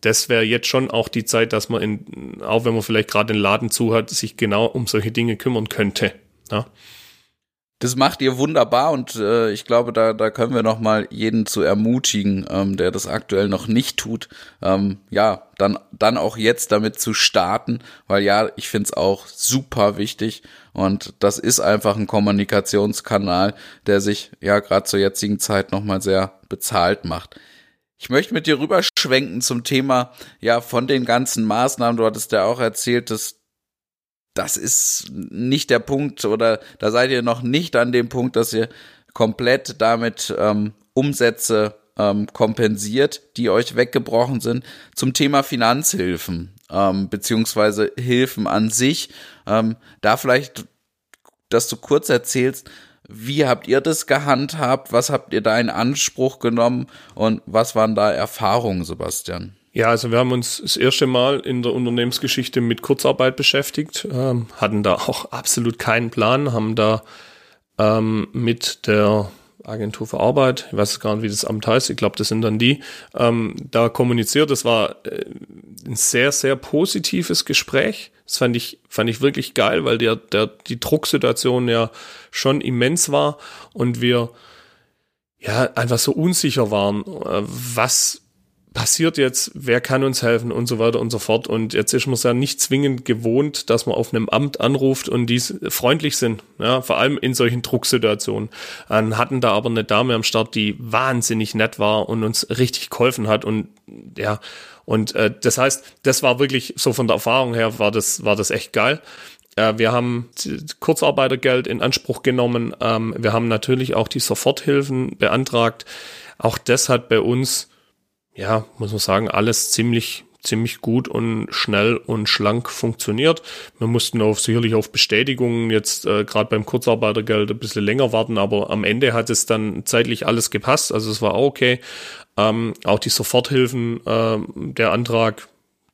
das wäre jetzt schon auch die Zeit, dass man, in, auch wenn man vielleicht gerade den Laden zu hat, sich genau um solche Dinge kümmern könnte. Ja. Das macht ihr wunderbar und äh, ich glaube, da, da können wir noch mal jeden zu ermutigen, ähm, der das aktuell noch nicht tut, ähm, ja, dann, dann auch jetzt damit zu starten, weil ja, ich finde es auch super wichtig und das ist einfach ein Kommunikationskanal, der sich ja gerade zur jetzigen Zeit noch mal sehr bezahlt macht. Ich möchte mit dir rüberschwenken zum Thema, ja, von den ganzen Maßnahmen. Du hattest ja auch erzählt, dass das ist nicht der Punkt oder da seid ihr noch nicht an dem Punkt, dass ihr komplett damit ähm, Umsätze ähm, kompensiert, die euch weggebrochen sind. Zum Thema Finanzhilfen ähm, beziehungsweise Hilfen an sich. Ähm, da vielleicht, dass du kurz erzählst, wie habt ihr das gehandhabt? Was habt ihr da in Anspruch genommen? Und was waren da Erfahrungen, Sebastian? Ja, also wir haben uns das erste Mal in der Unternehmensgeschichte mit Kurzarbeit beschäftigt, ähm, hatten da auch absolut keinen Plan, haben da ähm, mit der Agentur für Arbeit, ich weiß gar nicht, wie das Amt heißt, ich glaube, das sind dann die, ähm, da kommuniziert. Das war äh, ein sehr, sehr positives Gespräch. Das fand ich, fand ich wirklich geil, weil der, der, die Drucksituation ja schon immens war und wir ja einfach so unsicher waren, äh, was passiert jetzt, wer kann uns helfen und so weiter und so fort. Und jetzt ist man es ja nicht zwingend gewohnt, dass man auf einem Amt anruft und die freundlich sind, ja, vor allem in solchen Drucksituationen. Dann hatten da aber eine Dame am Start, die wahnsinnig nett war und uns richtig geholfen hat und ja, und äh, das heißt, das war wirklich so von der Erfahrung her war das war das echt geil. Äh, wir haben Kurzarbeitergeld in Anspruch genommen. Ähm, wir haben natürlich auch die Soforthilfen beantragt. Auch das hat bei uns ja, muss man sagen, alles ziemlich ziemlich gut und schnell und schlank funktioniert. Wir mussten auf, sicherlich auf Bestätigungen jetzt äh, gerade beim Kurzarbeitergeld ein bisschen länger warten, aber am Ende hat es dann zeitlich alles gepasst, also es war auch okay. Ähm, auch die Soforthilfen, äh, der Antrag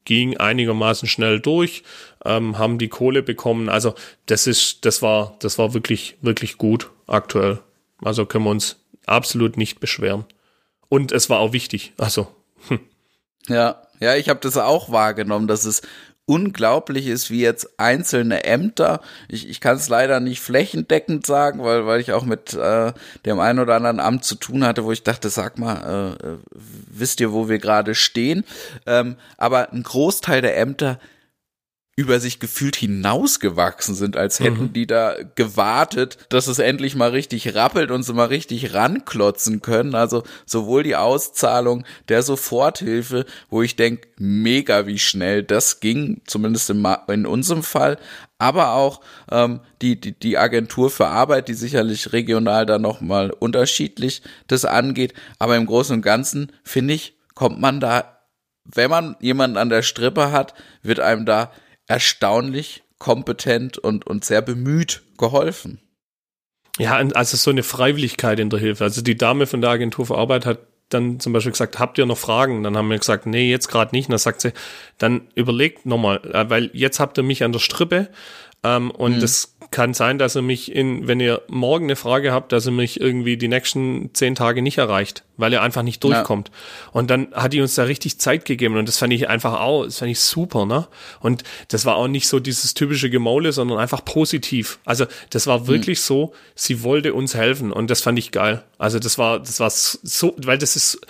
ging einigermaßen schnell durch, ähm, haben die Kohle bekommen. Also das ist, das war, das war wirklich, wirklich gut aktuell. Also können wir uns absolut nicht beschweren. Und es war auch wichtig. Also. Hm. Ja, ja, ich habe das auch wahrgenommen, dass es unglaublich ist, wie jetzt einzelne Ämter, ich, ich kann es leider nicht flächendeckend sagen, weil, weil ich auch mit äh, dem einen oder anderen Amt zu tun hatte, wo ich dachte, sag mal, äh, äh wisst ihr, wo wir gerade stehen? Ähm, aber ein Großteil der Ämter über sich gefühlt hinausgewachsen sind, als hätten mhm. die da gewartet, dass es endlich mal richtig rappelt und sie mal richtig ranklotzen können. Also sowohl die Auszahlung der Soforthilfe, wo ich denke, mega wie schnell das ging, zumindest in, in unserem Fall, aber auch ähm, die, die, die Agentur für Arbeit, die sicherlich regional da nochmal unterschiedlich das angeht. Aber im Großen und Ganzen, finde ich, kommt man da, wenn man jemanden an der Strippe hat, wird einem da erstaunlich kompetent und, und sehr bemüht geholfen. ja, also so eine Freiwilligkeit in der Hilfe. Also die Dame von der Agentur für Arbeit hat dann zum Beispiel gesagt, habt ihr noch Fragen? Dann haben wir gesagt, nee, jetzt gerade nicht. Und dann sagt sie, dann überlegt nochmal, äh, weil jetzt habt ihr mich an der Strippe ähm, und mhm. das kann sein, dass ihr mich in, wenn ihr morgen eine Frage habt, dass ihr mich irgendwie die nächsten zehn Tage nicht erreicht, weil ihr einfach nicht durchkommt. Ja. Und dann hat die uns da richtig Zeit gegeben und das fand ich einfach auch, das fand ich super, ne? Und das war auch nicht so dieses typische Gemaule, sondern einfach positiv. Also das war wirklich mhm. so, sie wollte uns helfen und das fand ich geil. Also das war, das war so, weil das ist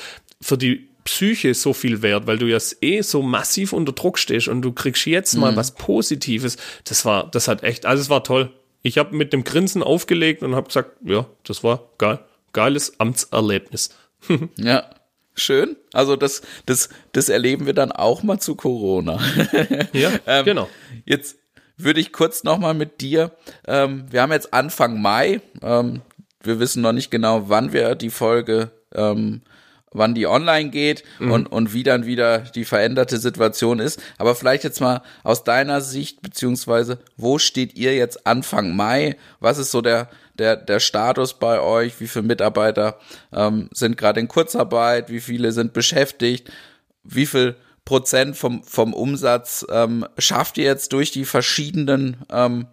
für die Psyche so viel wert, weil du ja eh so massiv unter Druck stehst und du kriegst jetzt mal mhm. was Positives. Das war, das hat echt, also es war toll. Ich habe mit dem Grinsen aufgelegt und habe gesagt, ja, das war geil, geiles Amtserlebnis. ja, schön. Also das, das, das erleben wir dann auch mal zu Corona. ja, ähm, genau. Jetzt würde ich kurz noch mal mit dir. Ähm, wir haben jetzt Anfang Mai. Ähm, wir wissen noch nicht genau, wann wir die Folge ähm, wann die online geht mhm. und, und wie dann wieder die veränderte Situation ist. Aber vielleicht jetzt mal aus deiner Sicht, beziehungsweise wo steht ihr jetzt Anfang Mai? Was ist so der, der, der Status bei euch? Wie viele Mitarbeiter ähm, sind gerade in Kurzarbeit? Wie viele sind beschäftigt? Wie viel Prozent vom, vom Umsatz ähm, schafft ihr jetzt durch die verschiedenen ähm,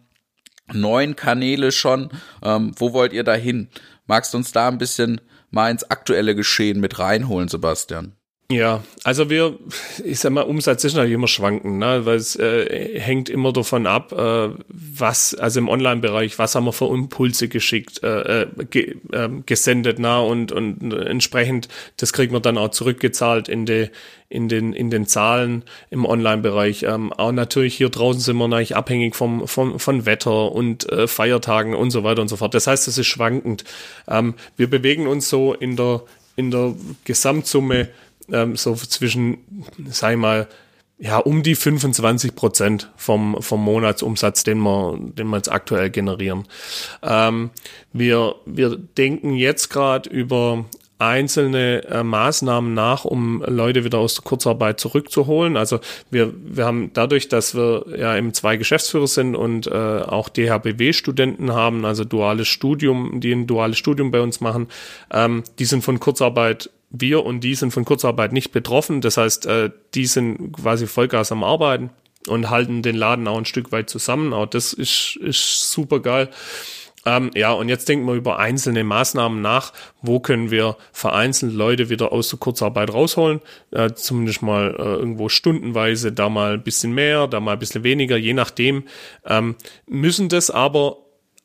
neuen Kanäle schon? Ähm, wo wollt ihr da hin? Magst du uns da ein bisschen mal ins aktuelle Geschehen mit reinholen, Sebastian? Ja, also wir, ich sag mal, Umsatz ist natürlich immer schwanken, ne? weil es äh, hängt immer davon ab, äh, was, also im Online-Bereich, was haben wir für Impulse geschickt, äh, äh ge, äh, gesendet, na und und entsprechend, das kriegen wir dann auch zurückgezahlt in die in den in den Zahlen im Online-Bereich. Ähm, auch natürlich hier draußen sind wir natürlich abhängig vom vom von Wetter und äh, Feiertagen und so weiter und so fort. Das heißt, es ist schwankend. Ähm, wir bewegen uns so in der in der Gesamtsumme ähm, so zwischen, sag ich mal, ja, um die 25 Prozent vom, vom Monatsumsatz, den wir, den wir jetzt aktuell generieren. Ähm, wir, wir denken jetzt gerade über einzelne äh, Maßnahmen nach, um Leute wieder aus der Kurzarbeit zurückzuholen. Also wir, wir haben dadurch, dass wir ja eben zwei Geschäftsführer sind und äh, auch DHBW-Studenten haben, also duales Studium, die ein duales Studium bei uns machen, ähm, die sind von Kurzarbeit wir und die sind von Kurzarbeit nicht betroffen. Das heißt, äh, die sind quasi Vollgas am Arbeiten und halten den Laden auch ein Stück weit zusammen. Auch das ist, ist super geil. Ähm, ja, und jetzt denken wir über einzelne Maßnahmen nach. Wo können wir vereinzelt Leute wieder aus der Kurzarbeit rausholen? Äh, zumindest mal äh, irgendwo stundenweise, da mal ein bisschen mehr, da mal ein bisschen weniger, je nachdem. Ähm, müssen das aber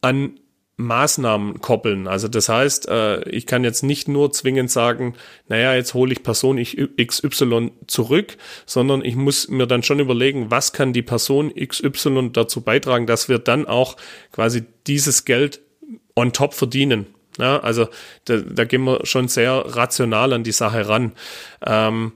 an Maßnahmen koppeln. Also das heißt, äh, ich kann jetzt nicht nur zwingend sagen, naja, jetzt hole ich Person XY zurück, sondern ich muss mir dann schon überlegen, was kann die Person XY dazu beitragen, dass wir dann auch quasi dieses Geld on top verdienen. Ja, also da, da gehen wir schon sehr rational an die Sache ran. Ähm,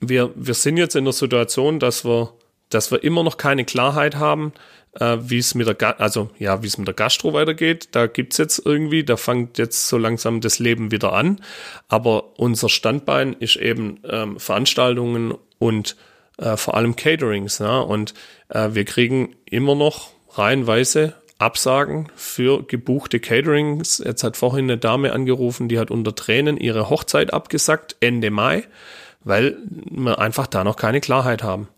wir, wir sind jetzt in der Situation, dass wir, dass wir immer noch keine Klarheit haben, äh, wie es mit der, Ga also ja, wie es mit der Gastro weitergeht. Da gibt's jetzt irgendwie, da fängt jetzt so langsam das Leben wieder an. Aber unser Standbein ist eben ähm, Veranstaltungen und äh, vor allem Caterings. Ja? Und äh, wir kriegen immer noch reihenweise Absagen für gebuchte Caterings. Jetzt hat vorhin eine Dame angerufen, die hat unter Tränen ihre Hochzeit abgesagt, Ende Mai, weil wir einfach da noch keine Klarheit haben.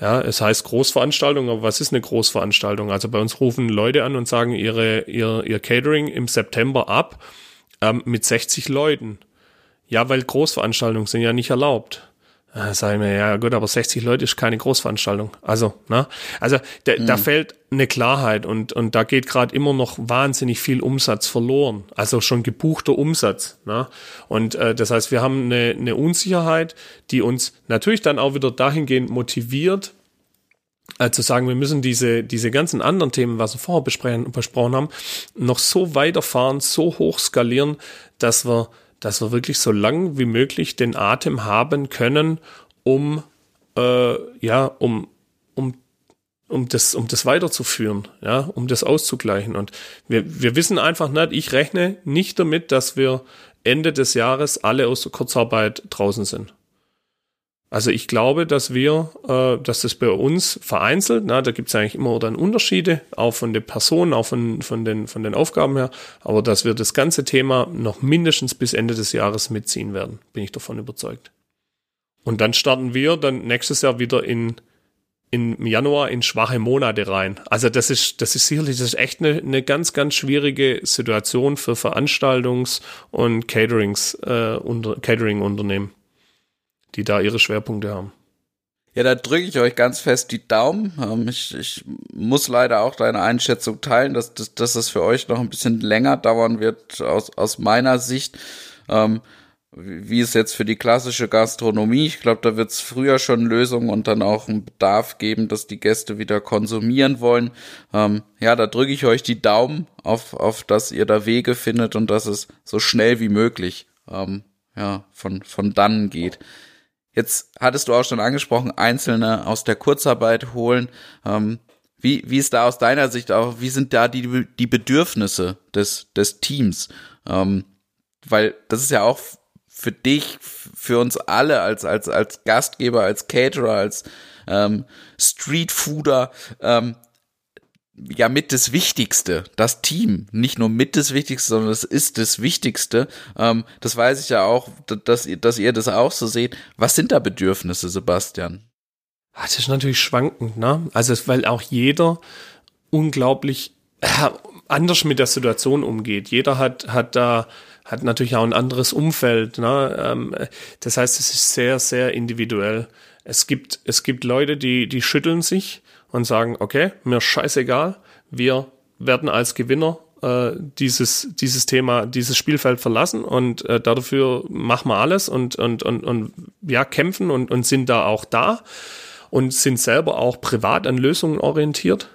Ja, es heißt Großveranstaltung, aber was ist eine Großveranstaltung? Also bei uns rufen Leute an und sagen ihre, ihr, ihr Catering im September ab ähm, mit 60 Leuten. Ja, weil Großveranstaltungen sind ja nicht erlaubt. Äh, sagen wir, ja gut, aber 60 Leute ist keine Großveranstaltung. Also, ne? Also da, mhm. da fällt eine Klarheit und, und da geht gerade immer noch wahnsinnig viel Umsatz verloren. Also schon gebuchter Umsatz. Ne? Und äh, das heißt, wir haben eine, eine Unsicherheit, die uns natürlich dann auch wieder dahingehend motiviert, äh, zu sagen, wir müssen diese, diese ganzen anderen Themen, was wir vorher besprochen haben, noch so weiterfahren, so hoch skalieren, dass wir dass wir wirklich so lang wie möglich den Atem haben können, um äh, ja, um, um um das, um das weiterzuführen, ja, um das auszugleichen. Und wir, wir wissen einfach nicht, ich rechne nicht damit, dass wir Ende des Jahres alle aus der Kurzarbeit draußen sind. Also ich glaube, dass wir, äh, dass das bei uns vereinzelt, na, da gibt es eigentlich immer dann Unterschiede, auch von den Personen, auch von, von, den, von den Aufgaben her, aber dass wir das ganze Thema noch mindestens bis Ende des Jahres mitziehen werden, bin ich davon überzeugt. Und dann starten wir dann nächstes Jahr wieder in, im Januar in schwache Monate rein. Also das ist, das ist sicherlich, das ist echt eine, eine ganz, ganz schwierige Situation für Veranstaltungs- und Caterings, äh, unter, Catering-Unternehmen die da ihre Schwerpunkte haben. Ja, da drücke ich euch ganz fest die Daumen. Ähm, ich, ich muss leider auch deine Einschätzung teilen, dass, dass, dass es für euch noch ein bisschen länger dauern wird aus, aus meiner Sicht. Ähm, wie es jetzt für die klassische Gastronomie. Ich glaube, da wird es früher schon Lösungen und dann auch einen Bedarf geben, dass die Gäste wieder konsumieren wollen. Ähm, ja, da drücke ich euch die Daumen auf, auf, dass ihr da Wege findet und dass es so schnell wie möglich ähm, ja, von, von dann geht. Jetzt hattest du auch schon angesprochen, Einzelne aus der Kurzarbeit holen. Ähm, wie, wie ist da aus deiner Sicht auch, wie sind da die, die Bedürfnisse des, des Teams? Ähm, weil das ist ja auch für dich, für uns alle als, als, als Gastgeber, als Caterer, als ähm, Streetfooder, ähm, ja mit das Wichtigste, das Team, nicht nur mit das Wichtigste, sondern es ist das Wichtigste. Ähm, das weiß ich ja auch, dass, dass ihr das auch so seht. Was sind da Bedürfnisse, Sebastian? Ah, das ist natürlich schwankend, ne? Also weil auch jeder unglaublich äh, anders mit der Situation umgeht. Jeder hat hat da hat natürlich auch ein anderes Umfeld. Ne? Ähm, das heißt, es ist sehr sehr individuell. Es gibt es gibt Leute, die die schütteln sich und sagen, okay, mir scheißegal, wir werden als Gewinner äh, dieses, dieses Thema, dieses Spielfeld verlassen und äh, dafür machen wir alles und, und, und, und ja, kämpfen und, und sind da auch da und sind selber auch privat an Lösungen orientiert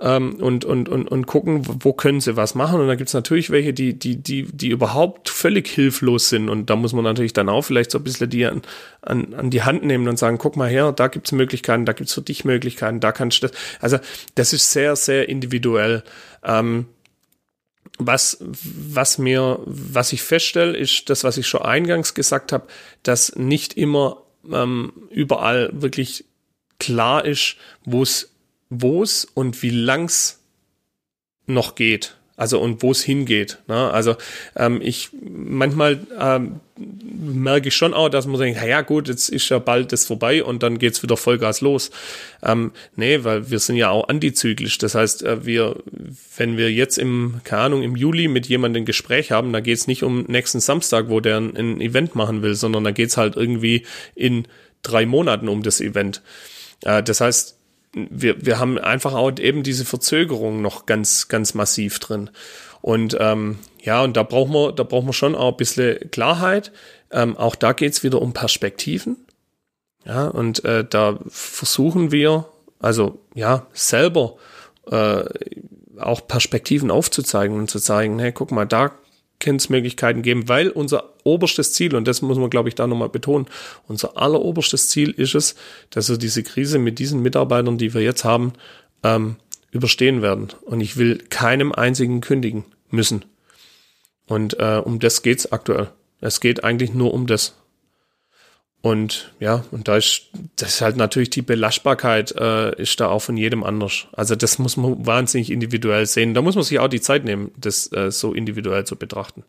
ähm, und, und, und, und gucken, wo können sie was machen. Und da gibt es natürlich welche, die, die, die, die überhaupt völlig hilflos sind. Und da muss man natürlich dann auch vielleicht so ein bisschen die an, an, an die Hand nehmen und sagen, guck mal her, da gibt es Möglichkeiten, da gibt es für dich Möglichkeiten, da kannst du das. Also das ist sehr, sehr individuell. Ähm, was, was mir, was ich feststelle, ist das, was ich schon eingangs gesagt habe, dass nicht immer ähm, überall wirklich klar ist, wo es wo es und wie lang's noch geht. Also und wo es hingeht. Ne? Also ähm, ich manchmal ähm, merke ich schon auch, dass man denkt, ja gut, jetzt ist ja bald das vorbei und dann geht's wieder Vollgas los. Ähm, nee, weil wir sind ja auch antizyklisch. Das heißt, äh, wir, wenn wir jetzt im, keine Ahnung, im Juli mit jemandem ein Gespräch haben, da geht's nicht um nächsten Samstag, wo der ein, ein Event machen will, sondern da geht's halt irgendwie in drei Monaten um das Event. Äh, das heißt, wir, wir haben einfach auch eben diese Verzögerung noch ganz, ganz massiv drin. Und ähm, ja, und da brauchen wir, da brauchen wir schon auch ein bisschen Klarheit. Ähm, auch da geht's wieder um Perspektiven. Ja, und äh, da versuchen wir, also ja, selber äh, auch Perspektiven aufzuzeigen und zu zeigen, hey, guck mal, da Möglichkeiten geben, weil unser oberstes Ziel, und das muss man, glaube ich, da nochmal betonen, unser alleroberstes Ziel ist es, dass wir diese Krise mit diesen Mitarbeitern, die wir jetzt haben, ähm, überstehen werden. Und ich will keinem einzigen kündigen müssen. Und äh, um das geht's aktuell. Es geht eigentlich nur um das. Und ja, und da ist, das ist halt natürlich die Belastbarkeit, äh, ist da auch von jedem anders. Also das muss man wahnsinnig individuell sehen. Da muss man sich auch die Zeit nehmen, das äh, so individuell zu betrachten.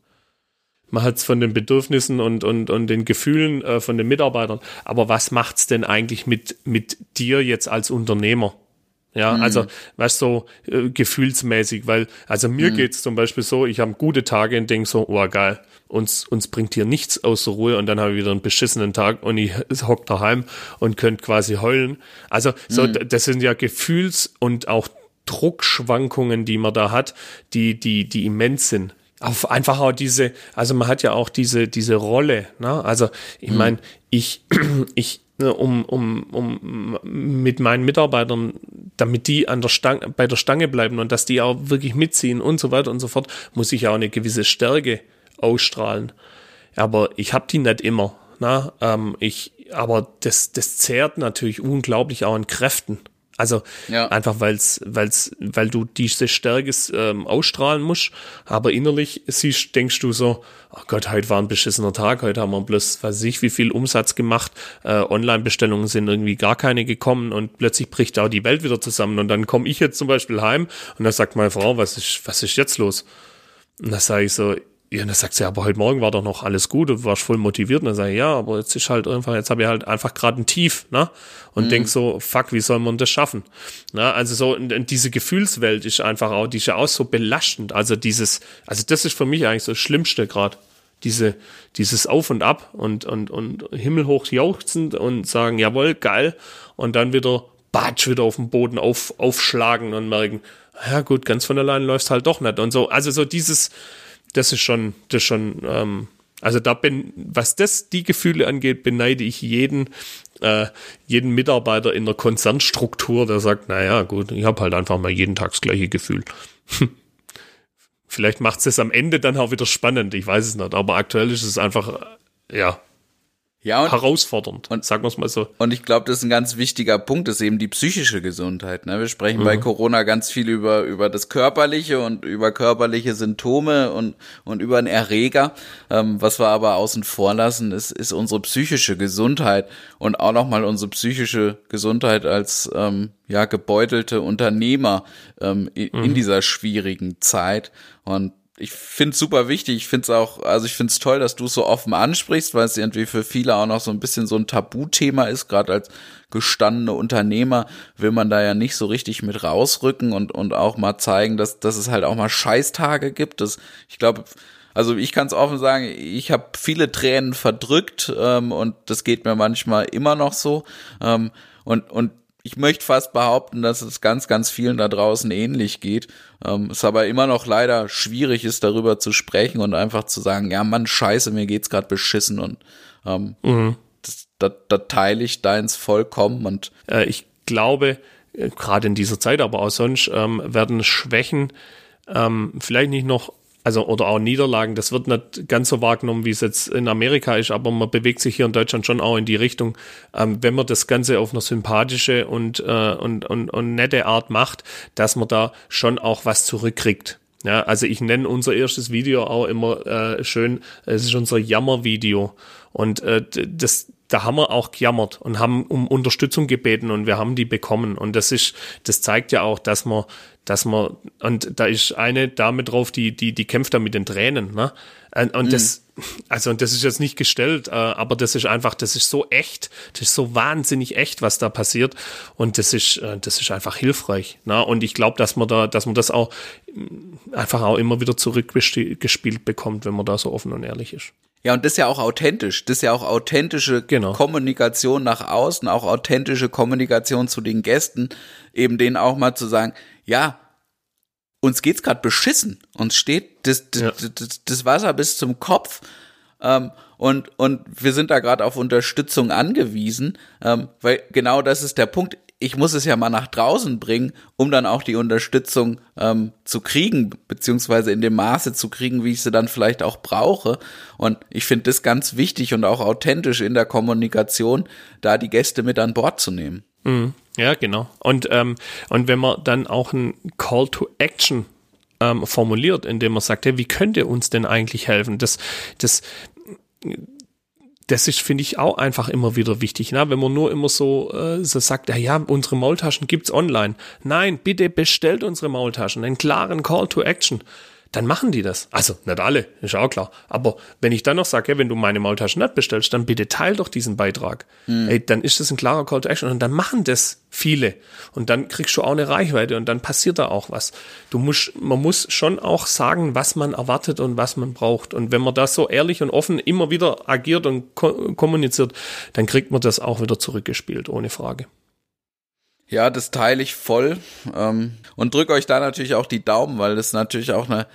Man hat es von den Bedürfnissen und, und, und den Gefühlen äh, von den Mitarbeitern. Aber was macht's denn eigentlich mit, mit dir jetzt als Unternehmer? Ja, mhm. also, weißt du, so, äh, gefühlsmäßig, weil, also mir mhm. geht's zum Beispiel so, ich habe gute Tage und denk so, oh geil, uns, uns bringt hier nichts außer Ruhe und dann habe ich wieder einen beschissenen Tag und ich hock daheim und könnt quasi heulen. Also so, mhm. das sind ja Gefühls- und auch Druckschwankungen, die man da hat, die, die, die immens sind. Auf einfach auch diese, also man hat ja auch diese, diese Rolle, ne? Also ich mhm. meine, ich, ich, ne, um, um, um mit meinen Mitarbeitern, damit die an der Stange, bei der Stange bleiben und dass die auch wirklich mitziehen und so weiter und so fort, muss ich ja auch eine gewisse Stärke ausstrahlen. Aber ich habe die nicht immer. Na? Ähm, ich, aber das, das zehrt natürlich unglaublich auch an Kräften. Also ja. einfach weil's, weil's, weil du diese Stärke ähm, ausstrahlen musst, aber innerlich siehst, denkst du so, oh Gott, heute war ein beschissener Tag, heute haben wir bloß, weiß ich, wie viel Umsatz gemacht, äh, Online-Bestellungen sind irgendwie gar keine gekommen und plötzlich bricht auch die Welt wieder zusammen und dann komme ich jetzt zum Beispiel heim und dann sagt meine Frau, was ist, was ist jetzt los? Und da sage ich so, ja, und dann sagt sie, aber heute Morgen war doch noch alles gut, du warst voll motiviert. Und dann sage ich, ja, aber jetzt ist halt einfach, jetzt habe ich halt einfach gerade ein Tief, ne? Und mhm. denk so, fuck, wie soll man das schaffen? Na, also so, und, und diese Gefühlswelt ist einfach auch, die ist ja auch so belastend. Also dieses, also das ist für mich eigentlich so das Schlimmste gerade. Diese, dieses Auf und Ab und, und, und himmelhoch jauchzend und sagen, jawohl, geil. Und dann wieder, batsch, wieder auf den Boden auf, aufschlagen und merken, ja gut, ganz von allein läuft halt doch nicht. Und so, also so dieses, das ist schon, das ist schon, ähm, also da bin, was das die Gefühle angeht, beneide ich jeden, äh, jeden Mitarbeiter in der Konzernstruktur, der sagt, naja, gut, ich habe halt einfach mal jeden Tag das gleiche Gefühl. Vielleicht macht es am Ende dann auch wieder spannend, ich weiß es nicht, aber aktuell ist es einfach, ja, ja, und, herausfordernd. Und sagen wir es mal so. Und ich glaube, das ist ein ganz wichtiger Punkt, ist eben die psychische Gesundheit. Ne? Wir sprechen mhm. bei Corona ganz viel über über das körperliche und über körperliche Symptome und und über einen Erreger. Ähm, was wir aber außen vor lassen, ist ist unsere psychische Gesundheit und auch nochmal unsere psychische Gesundheit als ähm, ja gebeutelte Unternehmer ähm, in, mhm. in dieser schwierigen Zeit. Und ich finde es super wichtig. Ich finde es auch, also ich finde es toll, dass du es so offen ansprichst, weil es irgendwie für viele auch noch so ein bisschen so ein Tabuthema ist. Gerade als gestandene Unternehmer will man da ja nicht so richtig mit rausrücken und, und auch mal zeigen, dass, dass es halt auch mal Scheißtage gibt. Das, ich glaube, also ich kann es offen sagen, ich habe viele Tränen verdrückt ähm, und das geht mir manchmal immer noch so. Ähm, und, und ich möchte fast behaupten, dass es ganz, ganz vielen da draußen ähnlich geht. Ähm, es aber immer noch leider schwierig ist, darüber zu sprechen und einfach zu sagen, ja Mann, scheiße, mir geht's gerade beschissen und ähm, mhm. das, das, das teile ich deins vollkommen und äh, ich glaube, äh, gerade in dieser Zeit, aber auch sonst, ähm, werden Schwächen ähm, vielleicht nicht noch also oder auch Niederlagen, das wird nicht ganz so wahrgenommen, wie es jetzt in Amerika ist, aber man bewegt sich hier in Deutschland schon auch in die Richtung, ähm, wenn man das Ganze auf eine sympathische und, äh, und, und, und nette Art macht, dass man da schon auch was zurückkriegt. Ja, also ich nenne unser erstes Video auch immer äh, schön, es ist unser Jammer-Video. Und äh, das, da haben wir auch gejammert und haben um Unterstützung gebeten und wir haben die bekommen. Und das ist, das zeigt ja auch, dass man, dass man, und da ist eine Dame drauf, die, die, die kämpft da mit den Tränen, ne? Und, und mhm. das, also, und das ist jetzt nicht gestellt, äh, aber das ist einfach, das ist so echt, das ist so wahnsinnig echt, was da passiert. Und das ist, äh, das ist einfach hilfreich. Ne? Und ich glaube, dass man da, dass man das auch mm, einfach auch immer wieder zurückgespielt bekommt, wenn man da so offen und ehrlich ist. Ja, und das ist ja auch authentisch. Das ist ja auch authentische genau. Kommunikation nach außen, auch authentische Kommunikation zu den Gästen, eben denen auch mal zu sagen, ja, uns geht's gerade beschissen. Uns steht das, das, ja. das, das, Wasser bis zum Kopf. Ähm, und, und wir sind da gerade auf Unterstützung angewiesen, ähm, weil genau das ist der Punkt ich muss es ja mal nach draußen bringen, um dann auch die Unterstützung ähm, zu kriegen, beziehungsweise in dem Maße zu kriegen, wie ich sie dann vielleicht auch brauche. Und ich finde das ganz wichtig und auch authentisch in der Kommunikation, da die Gäste mit an Bord zu nehmen. Mhm. Ja, genau. Und, ähm, und wenn man dann auch ein Call to Action ähm, formuliert, indem man sagt, hey, wie könnt ihr uns denn eigentlich helfen? Das, das das ist, finde ich, auch einfach immer wieder wichtig. Ne? Wenn man nur immer so, äh, so sagt, ja, ja, unsere Maultaschen gibt's online. Nein, bitte bestellt unsere Maultaschen. Einen klaren Call to Action dann machen die das. Also nicht alle, ist auch klar. Aber wenn ich dann noch sage, ja, wenn du meine Maultaschen nicht bestellst, dann bitte teil doch diesen Beitrag. Mhm. Ey, dann ist das ein klarer Call to Action und dann machen das viele. Und dann kriegst du auch eine Reichweite und dann passiert da auch was. Du musst, man muss schon auch sagen, was man erwartet und was man braucht. Und wenn man das so ehrlich und offen immer wieder agiert und ko kommuniziert, dann kriegt man das auch wieder zurückgespielt, ohne Frage. Ja, das teile ich voll ähm, und drücke euch da natürlich auch die Daumen, weil das natürlich auch eine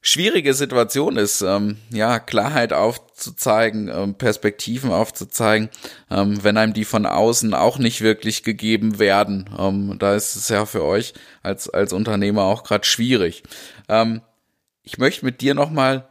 schwierige Situation ist, ähm, ja, Klarheit aufzuzeigen, ähm, Perspektiven aufzuzeigen, ähm, wenn einem die von außen auch nicht wirklich gegeben werden. Ähm, da ist es ja für euch als, als Unternehmer auch gerade schwierig. Ähm, ich möchte mit dir nochmal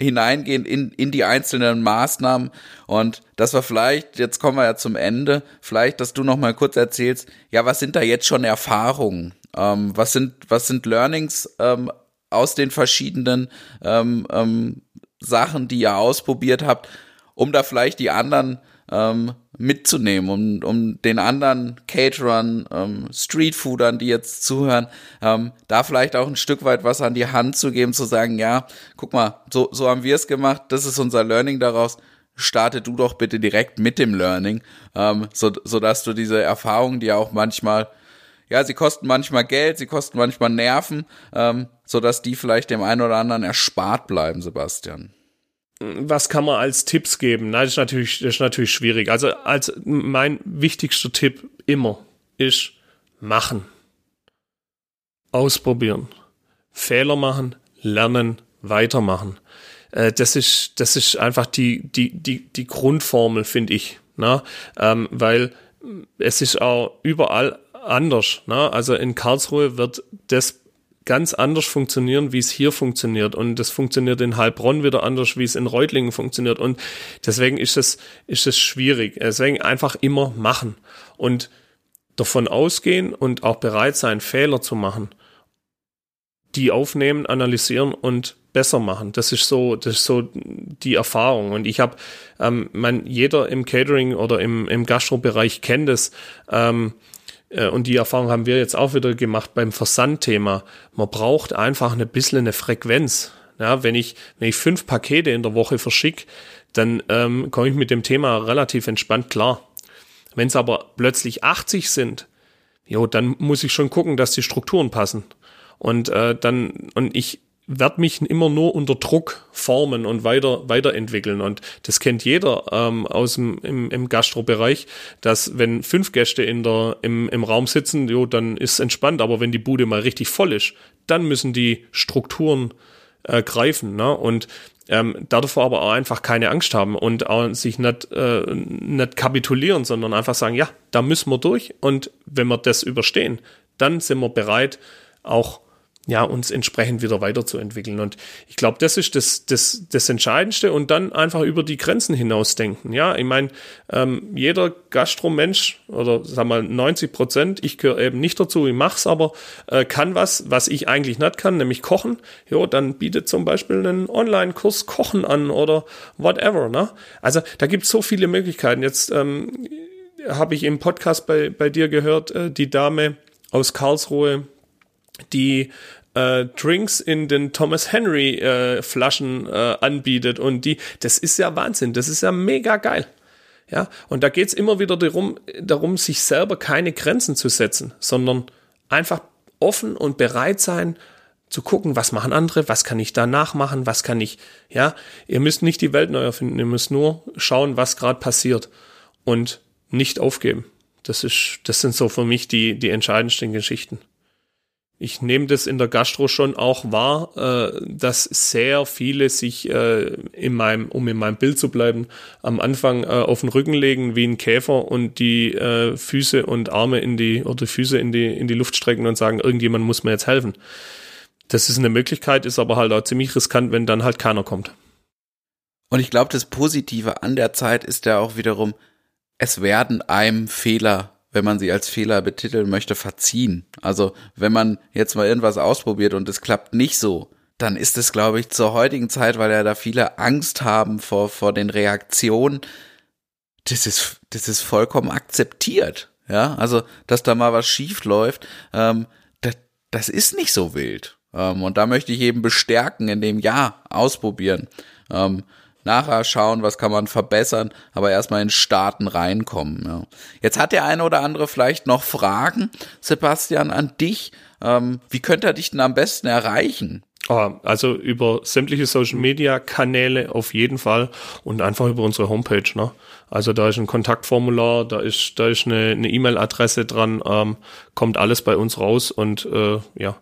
hineingehen in, in die einzelnen Maßnahmen und das war vielleicht, jetzt kommen wir ja zum Ende, vielleicht, dass du noch mal kurz erzählst, ja, was sind da jetzt schon Erfahrungen? Ähm, was sind, was sind Learnings ähm, aus den verschiedenen ähm, ähm, Sachen, die ihr ausprobiert habt, um da vielleicht die anderen ähm, mitzunehmen, um, um den anderen Caterern, ähm, Streetfoodern, die jetzt zuhören, ähm, da vielleicht auch ein Stück weit was an die Hand zu geben, zu sagen, ja, guck mal, so, so haben wir es gemacht, das ist unser Learning daraus, starte du doch bitte direkt mit dem Learning, ähm, so, so dass du diese Erfahrungen, die ja auch manchmal, ja, sie kosten manchmal Geld, sie kosten manchmal Nerven, ähm, so dass die vielleicht dem einen oder anderen erspart bleiben, Sebastian was kann man als Tipps geben? Nein, das ist natürlich, das ist natürlich schwierig. Also als mein wichtigster Tipp immer ist machen. Ausprobieren. Fehler machen, lernen, weitermachen. Äh, das ist, das ist einfach die, die, die, die Grundformel, finde ich. Ne? Ähm, weil es ist auch überall anders. Ne? Also in Karlsruhe wird das ganz anders funktionieren, wie es hier funktioniert. Und das funktioniert in Heilbronn wieder anders, wie es in Reutlingen funktioniert. Und deswegen ist es, ist es schwierig. Deswegen einfach immer machen und davon ausgehen und auch bereit sein, Fehler zu machen. Die aufnehmen, analysieren und besser machen. Das ist so, das ist so die Erfahrung. Und ich habe, ähm, man, jeder im Catering oder im, im Gastrobereich kennt es. Ähm, äh, und die Erfahrung haben wir jetzt auch wieder gemacht beim Versandthema. Man braucht einfach ein bisschen eine Frequenz. Ja, wenn ich, wenn ich fünf Pakete in der Woche verschicke, dann ähm, komme ich mit dem Thema relativ entspannt klar. Wenn es aber plötzlich 80 sind, jo, dann muss ich schon gucken, dass die Strukturen passen. Und äh, dann, und ich werde mich immer nur unter Druck formen und weiter weiterentwickeln. Und das kennt jeder ähm, aus dem im, im Gastrobereich, dass wenn fünf Gäste in der, im, im Raum sitzen, jo, dann ist entspannt. Aber wenn die Bude mal richtig voll ist, dann müssen die Strukturen äh, greifen. Ne? Und ähm, davor aber auch einfach keine Angst haben und auch sich nicht, äh, nicht kapitulieren, sondern einfach sagen, ja, da müssen wir durch. Und wenn wir das überstehen, dann sind wir bereit, auch ja, uns entsprechend wieder weiterzuentwickeln. Und ich glaube, das ist das, das, das Entscheidendste und dann einfach über die Grenzen hinausdenken. Ja, ich meine, ähm, jeder Gastromensch oder sag mal 90 Prozent, ich gehöre eben nicht dazu, ich mach's aber, äh, kann was, was ich eigentlich nicht kann, nämlich kochen. Ja, dann bietet zum Beispiel einen Online-Kurs Kochen an oder whatever. Ne? Also da gibt es so viele Möglichkeiten. Jetzt ähm, habe ich im Podcast bei, bei dir gehört, äh, die Dame aus Karlsruhe, die äh, Drinks in den Thomas Henry äh, Flaschen äh, anbietet. Und die, das ist ja Wahnsinn, das ist ja mega geil. Ja, und da geht's immer wieder darum, darum, sich selber keine Grenzen zu setzen, sondern einfach offen und bereit sein, zu gucken, was machen andere, was kann ich da nachmachen, was kann ich, ja, ihr müsst nicht die Welt neu erfinden, ihr müsst nur schauen, was gerade passiert. Und nicht aufgeben. Das ist, das sind so für mich die, die entscheidendsten Geschichten ich nehme das in der Gastro schon auch wahr, äh, dass sehr viele sich äh, in meinem, um in meinem Bild zu bleiben, am Anfang äh, auf den Rücken legen wie ein Käfer und die äh, Füße und Arme in die oder Füße in die in die Luft strecken und sagen, irgendjemand muss mir jetzt helfen. Das ist eine Möglichkeit, ist aber halt auch ziemlich riskant, wenn dann halt keiner kommt. Und ich glaube, das Positive an der Zeit ist ja auch wiederum, es werden einem Fehler wenn man sie als Fehler betiteln möchte, verziehen. Also wenn man jetzt mal irgendwas ausprobiert und es klappt nicht so, dann ist es, glaube ich, zur heutigen Zeit, weil ja da viele Angst haben vor, vor den Reaktionen, das ist, das ist vollkommen akzeptiert. Ja, also, dass da mal was schief läuft, ähm, das, das ist nicht so wild. Ähm, und da möchte ich eben bestärken, in dem Ja, ausprobieren. Ähm, nachher schauen, was kann man verbessern, aber erstmal in Starten reinkommen. Ja. Jetzt hat der eine oder andere vielleicht noch Fragen, Sebastian, an dich. Ähm, wie könnte er dich denn am besten erreichen? Ah, also über sämtliche Social Media Kanäle auf jeden Fall und einfach über unsere Homepage. Ne? Also da ist ein Kontaktformular, da ist da ist eine E-Mail-Adresse dran, ähm, kommt alles bei uns raus und äh, ja,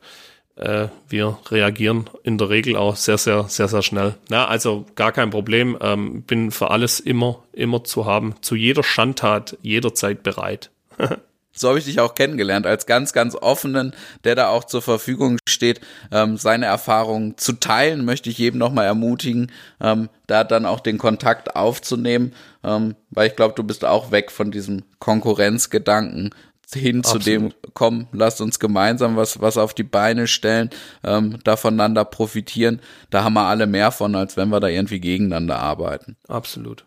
äh, wir reagieren in der Regel auch sehr, sehr, sehr, sehr schnell. Na, also gar kein Problem. Ähm, bin für alles immer, immer zu haben, zu jeder Schandtat jederzeit bereit. so habe ich dich auch kennengelernt, als ganz, ganz offenen, der da auch zur Verfügung steht, ähm, seine Erfahrungen zu teilen, möchte ich jedem nochmal ermutigen, ähm, da dann auch den Kontakt aufzunehmen, ähm, weil ich glaube, du bist auch weg von diesem Konkurrenzgedanken hin Absolut. zu dem, komm, lasst uns gemeinsam was, was auf die Beine stellen, ähm, da voneinander profitieren. Da haben wir alle mehr von, als wenn wir da irgendwie gegeneinander arbeiten. Absolut.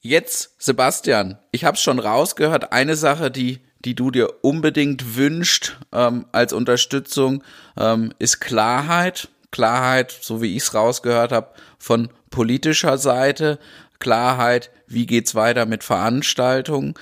Jetzt, Sebastian, ich habe schon rausgehört, eine Sache, die die du dir unbedingt wünscht ähm, als Unterstützung, ähm, ist Klarheit. Klarheit, so wie ich es rausgehört habe, von politischer Seite. Klarheit, wie geht's weiter mit Veranstaltungen.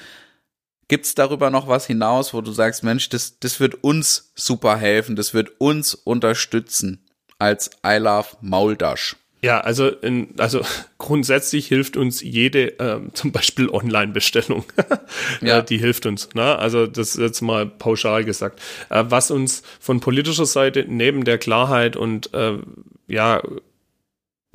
Gibt's darüber noch was hinaus, wo du sagst, Mensch, das, das wird uns super helfen, das wird uns unterstützen als I Love Mauldash? Ja, also, in, also grundsätzlich hilft uns jede ähm, zum Beispiel Online-Bestellung. ja. die hilft uns. Ne? Also das ist jetzt mal pauschal gesagt. Äh, was uns von politischer Seite neben der Klarheit und äh, ja,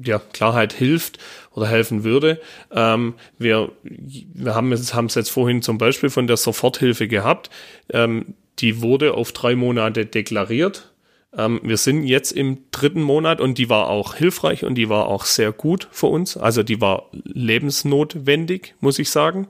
ja, Klarheit hilft oder helfen würde. Ähm, wir wir haben es haben es jetzt vorhin zum Beispiel von der Soforthilfe gehabt. Ähm, die wurde auf drei Monate deklariert ähm, wir sind jetzt im dritten Monat und die war auch hilfreich und die war auch sehr gut für uns. Also die war lebensnotwendig, muss ich sagen.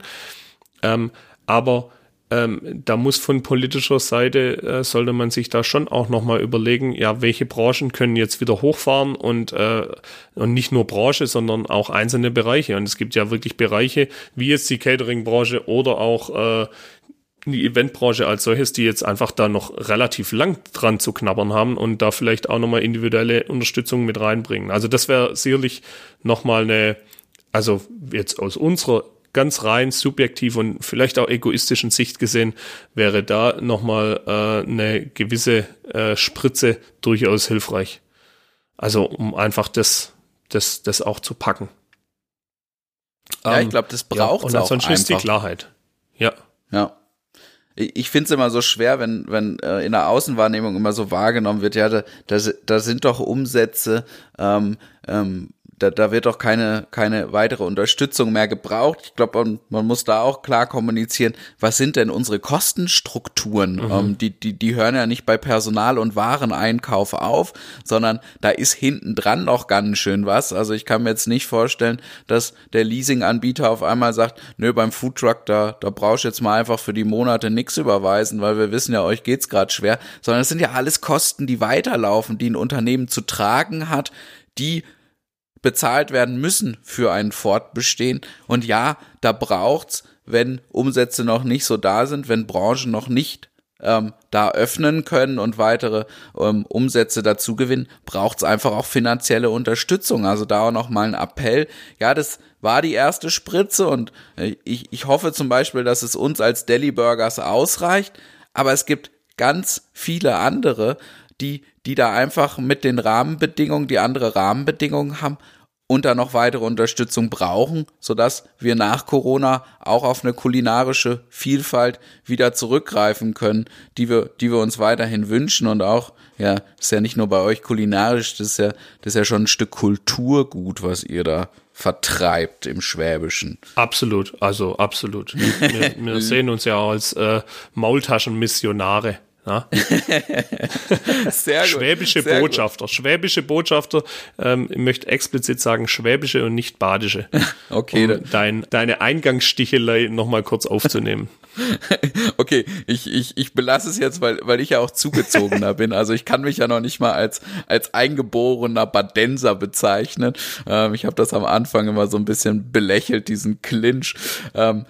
Ähm, aber ähm, da muss von politischer Seite, äh, sollte man sich da schon auch nochmal überlegen, ja, welche Branchen können jetzt wieder hochfahren und, äh, und nicht nur Branche, sondern auch einzelne Bereiche. Und es gibt ja wirklich Bereiche, wie jetzt die Catering-Branche oder auch äh, die Eventbranche als solches, die jetzt einfach da noch relativ lang dran zu knabbern haben und da vielleicht auch nochmal individuelle Unterstützung mit reinbringen. Also das wäre sicherlich nochmal eine, also jetzt aus unserer ganz rein subjektiv und vielleicht auch egoistischen Sicht gesehen, wäre da nochmal äh, eine gewisse äh, Spritze durchaus hilfreich. Also um einfach das, das, das auch zu packen. Ja, ähm, ich glaube, das braucht ja, und ansonsten ist die Klarheit. Ja. Ja ich finde es immer so schwer, wenn, wenn äh, in der Außenwahrnehmung immer so wahrgenommen wird, ja, da, da, da sind doch Umsätze, ähm, ähm, da, da wird doch keine, keine weitere Unterstützung mehr gebraucht. Ich glaube, man, man muss da auch klar kommunizieren, was sind denn unsere Kostenstrukturen? Mhm. Ähm, die, die, die hören ja nicht bei Personal- und Wareneinkauf auf, sondern da ist hinten dran noch ganz schön was. Also ich kann mir jetzt nicht vorstellen, dass der Leasinganbieter auf einmal sagt, nö, beim Foodtruck, da, da brauchst du jetzt mal einfach für die Monate nichts überweisen, weil wir wissen ja, euch geht's gerade schwer, sondern es sind ja alles Kosten, die weiterlaufen, die ein Unternehmen zu tragen hat, die bezahlt werden müssen für ein Fortbestehen. Und ja, da braucht's, wenn Umsätze noch nicht so da sind, wenn Branchen noch nicht ähm, da öffnen können und weitere ähm, Umsätze dazu gewinnen, braucht's einfach auch finanzielle Unterstützung. Also da auch noch mal ein Appell. Ja, das war die erste Spritze und äh, ich, ich hoffe zum Beispiel, dass es uns als Deli Burgers ausreicht. Aber es gibt ganz viele andere, die, die da einfach mit den Rahmenbedingungen, die andere Rahmenbedingungen haben und da noch weitere Unterstützung brauchen, sodass wir nach Corona auch auf eine kulinarische Vielfalt wieder zurückgreifen können, die wir, die wir uns weiterhin wünschen und auch, ja, ist ja nicht nur bei euch kulinarisch, das ist ja, das ist ja schon ein Stück Kulturgut, was ihr da vertreibt im Schwäbischen. Absolut, also absolut. Wir, wir sehen uns ja als äh, Maultaschenmissionare. Schwäbische Sehr Botschafter. Gut. Schwäbische Botschafter, ähm, ich möchte explizit sagen, schwäbische und nicht badische. Okay. Um dein, deine Eingangsstichelei nochmal kurz aufzunehmen. okay, ich, ich, ich belasse es jetzt, weil, weil ich ja auch zugezogener bin. Also ich kann mich ja noch nicht mal als, als eingeborener Badenser bezeichnen. Ähm, ich habe das am Anfang immer so ein bisschen belächelt, diesen Clinch. Ähm,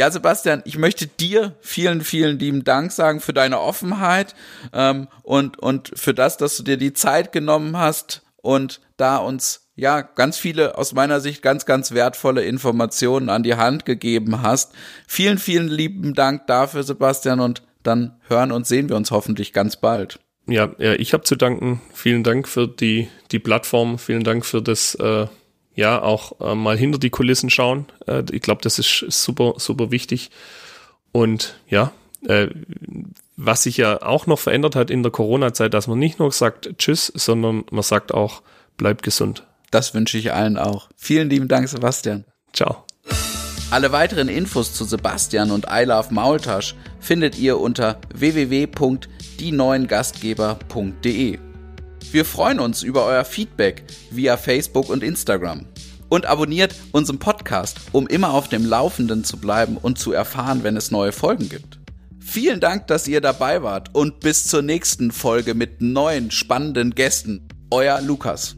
ja, Sebastian, ich möchte dir vielen, vielen lieben Dank sagen für deine Offenheit ähm, und, und für das, dass du dir die Zeit genommen hast und da uns ja ganz viele aus meiner Sicht ganz, ganz wertvolle Informationen an die Hand gegeben hast. Vielen, vielen lieben Dank dafür, Sebastian, und dann hören und sehen wir uns hoffentlich ganz bald. Ja, ja ich habe zu danken. Vielen Dank für die, die Plattform. Vielen Dank für das äh, ja auch äh, mal hinter die Kulissen schauen. Äh, ich glaube, das ist super, super wichtig. Und ja, äh, was sich ja auch noch verändert hat in der Corona-Zeit, dass man nicht nur sagt Tschüss, sondern man sagt auch, bleib gesund. Das wünsche ich allen auch. Vielen lieben Dank, Sebastian. Ciao. Alle weiteren Infos zu Sebastian und I Love Maultasch findet ihr unter www.dieneuengastgeber.de. Wir freuen uns über euer Feedback via Facebook und Instagram. Und abonniert unseren Podcast, um immer auf dem Laufenden zu bleiben und zu erfahren, wenn es neue Folgen gibt. Vielen Dank, dass ihr dabei wart und bis zur nächsten Folge mit neuen spannenden Gästen. Euer Lukas.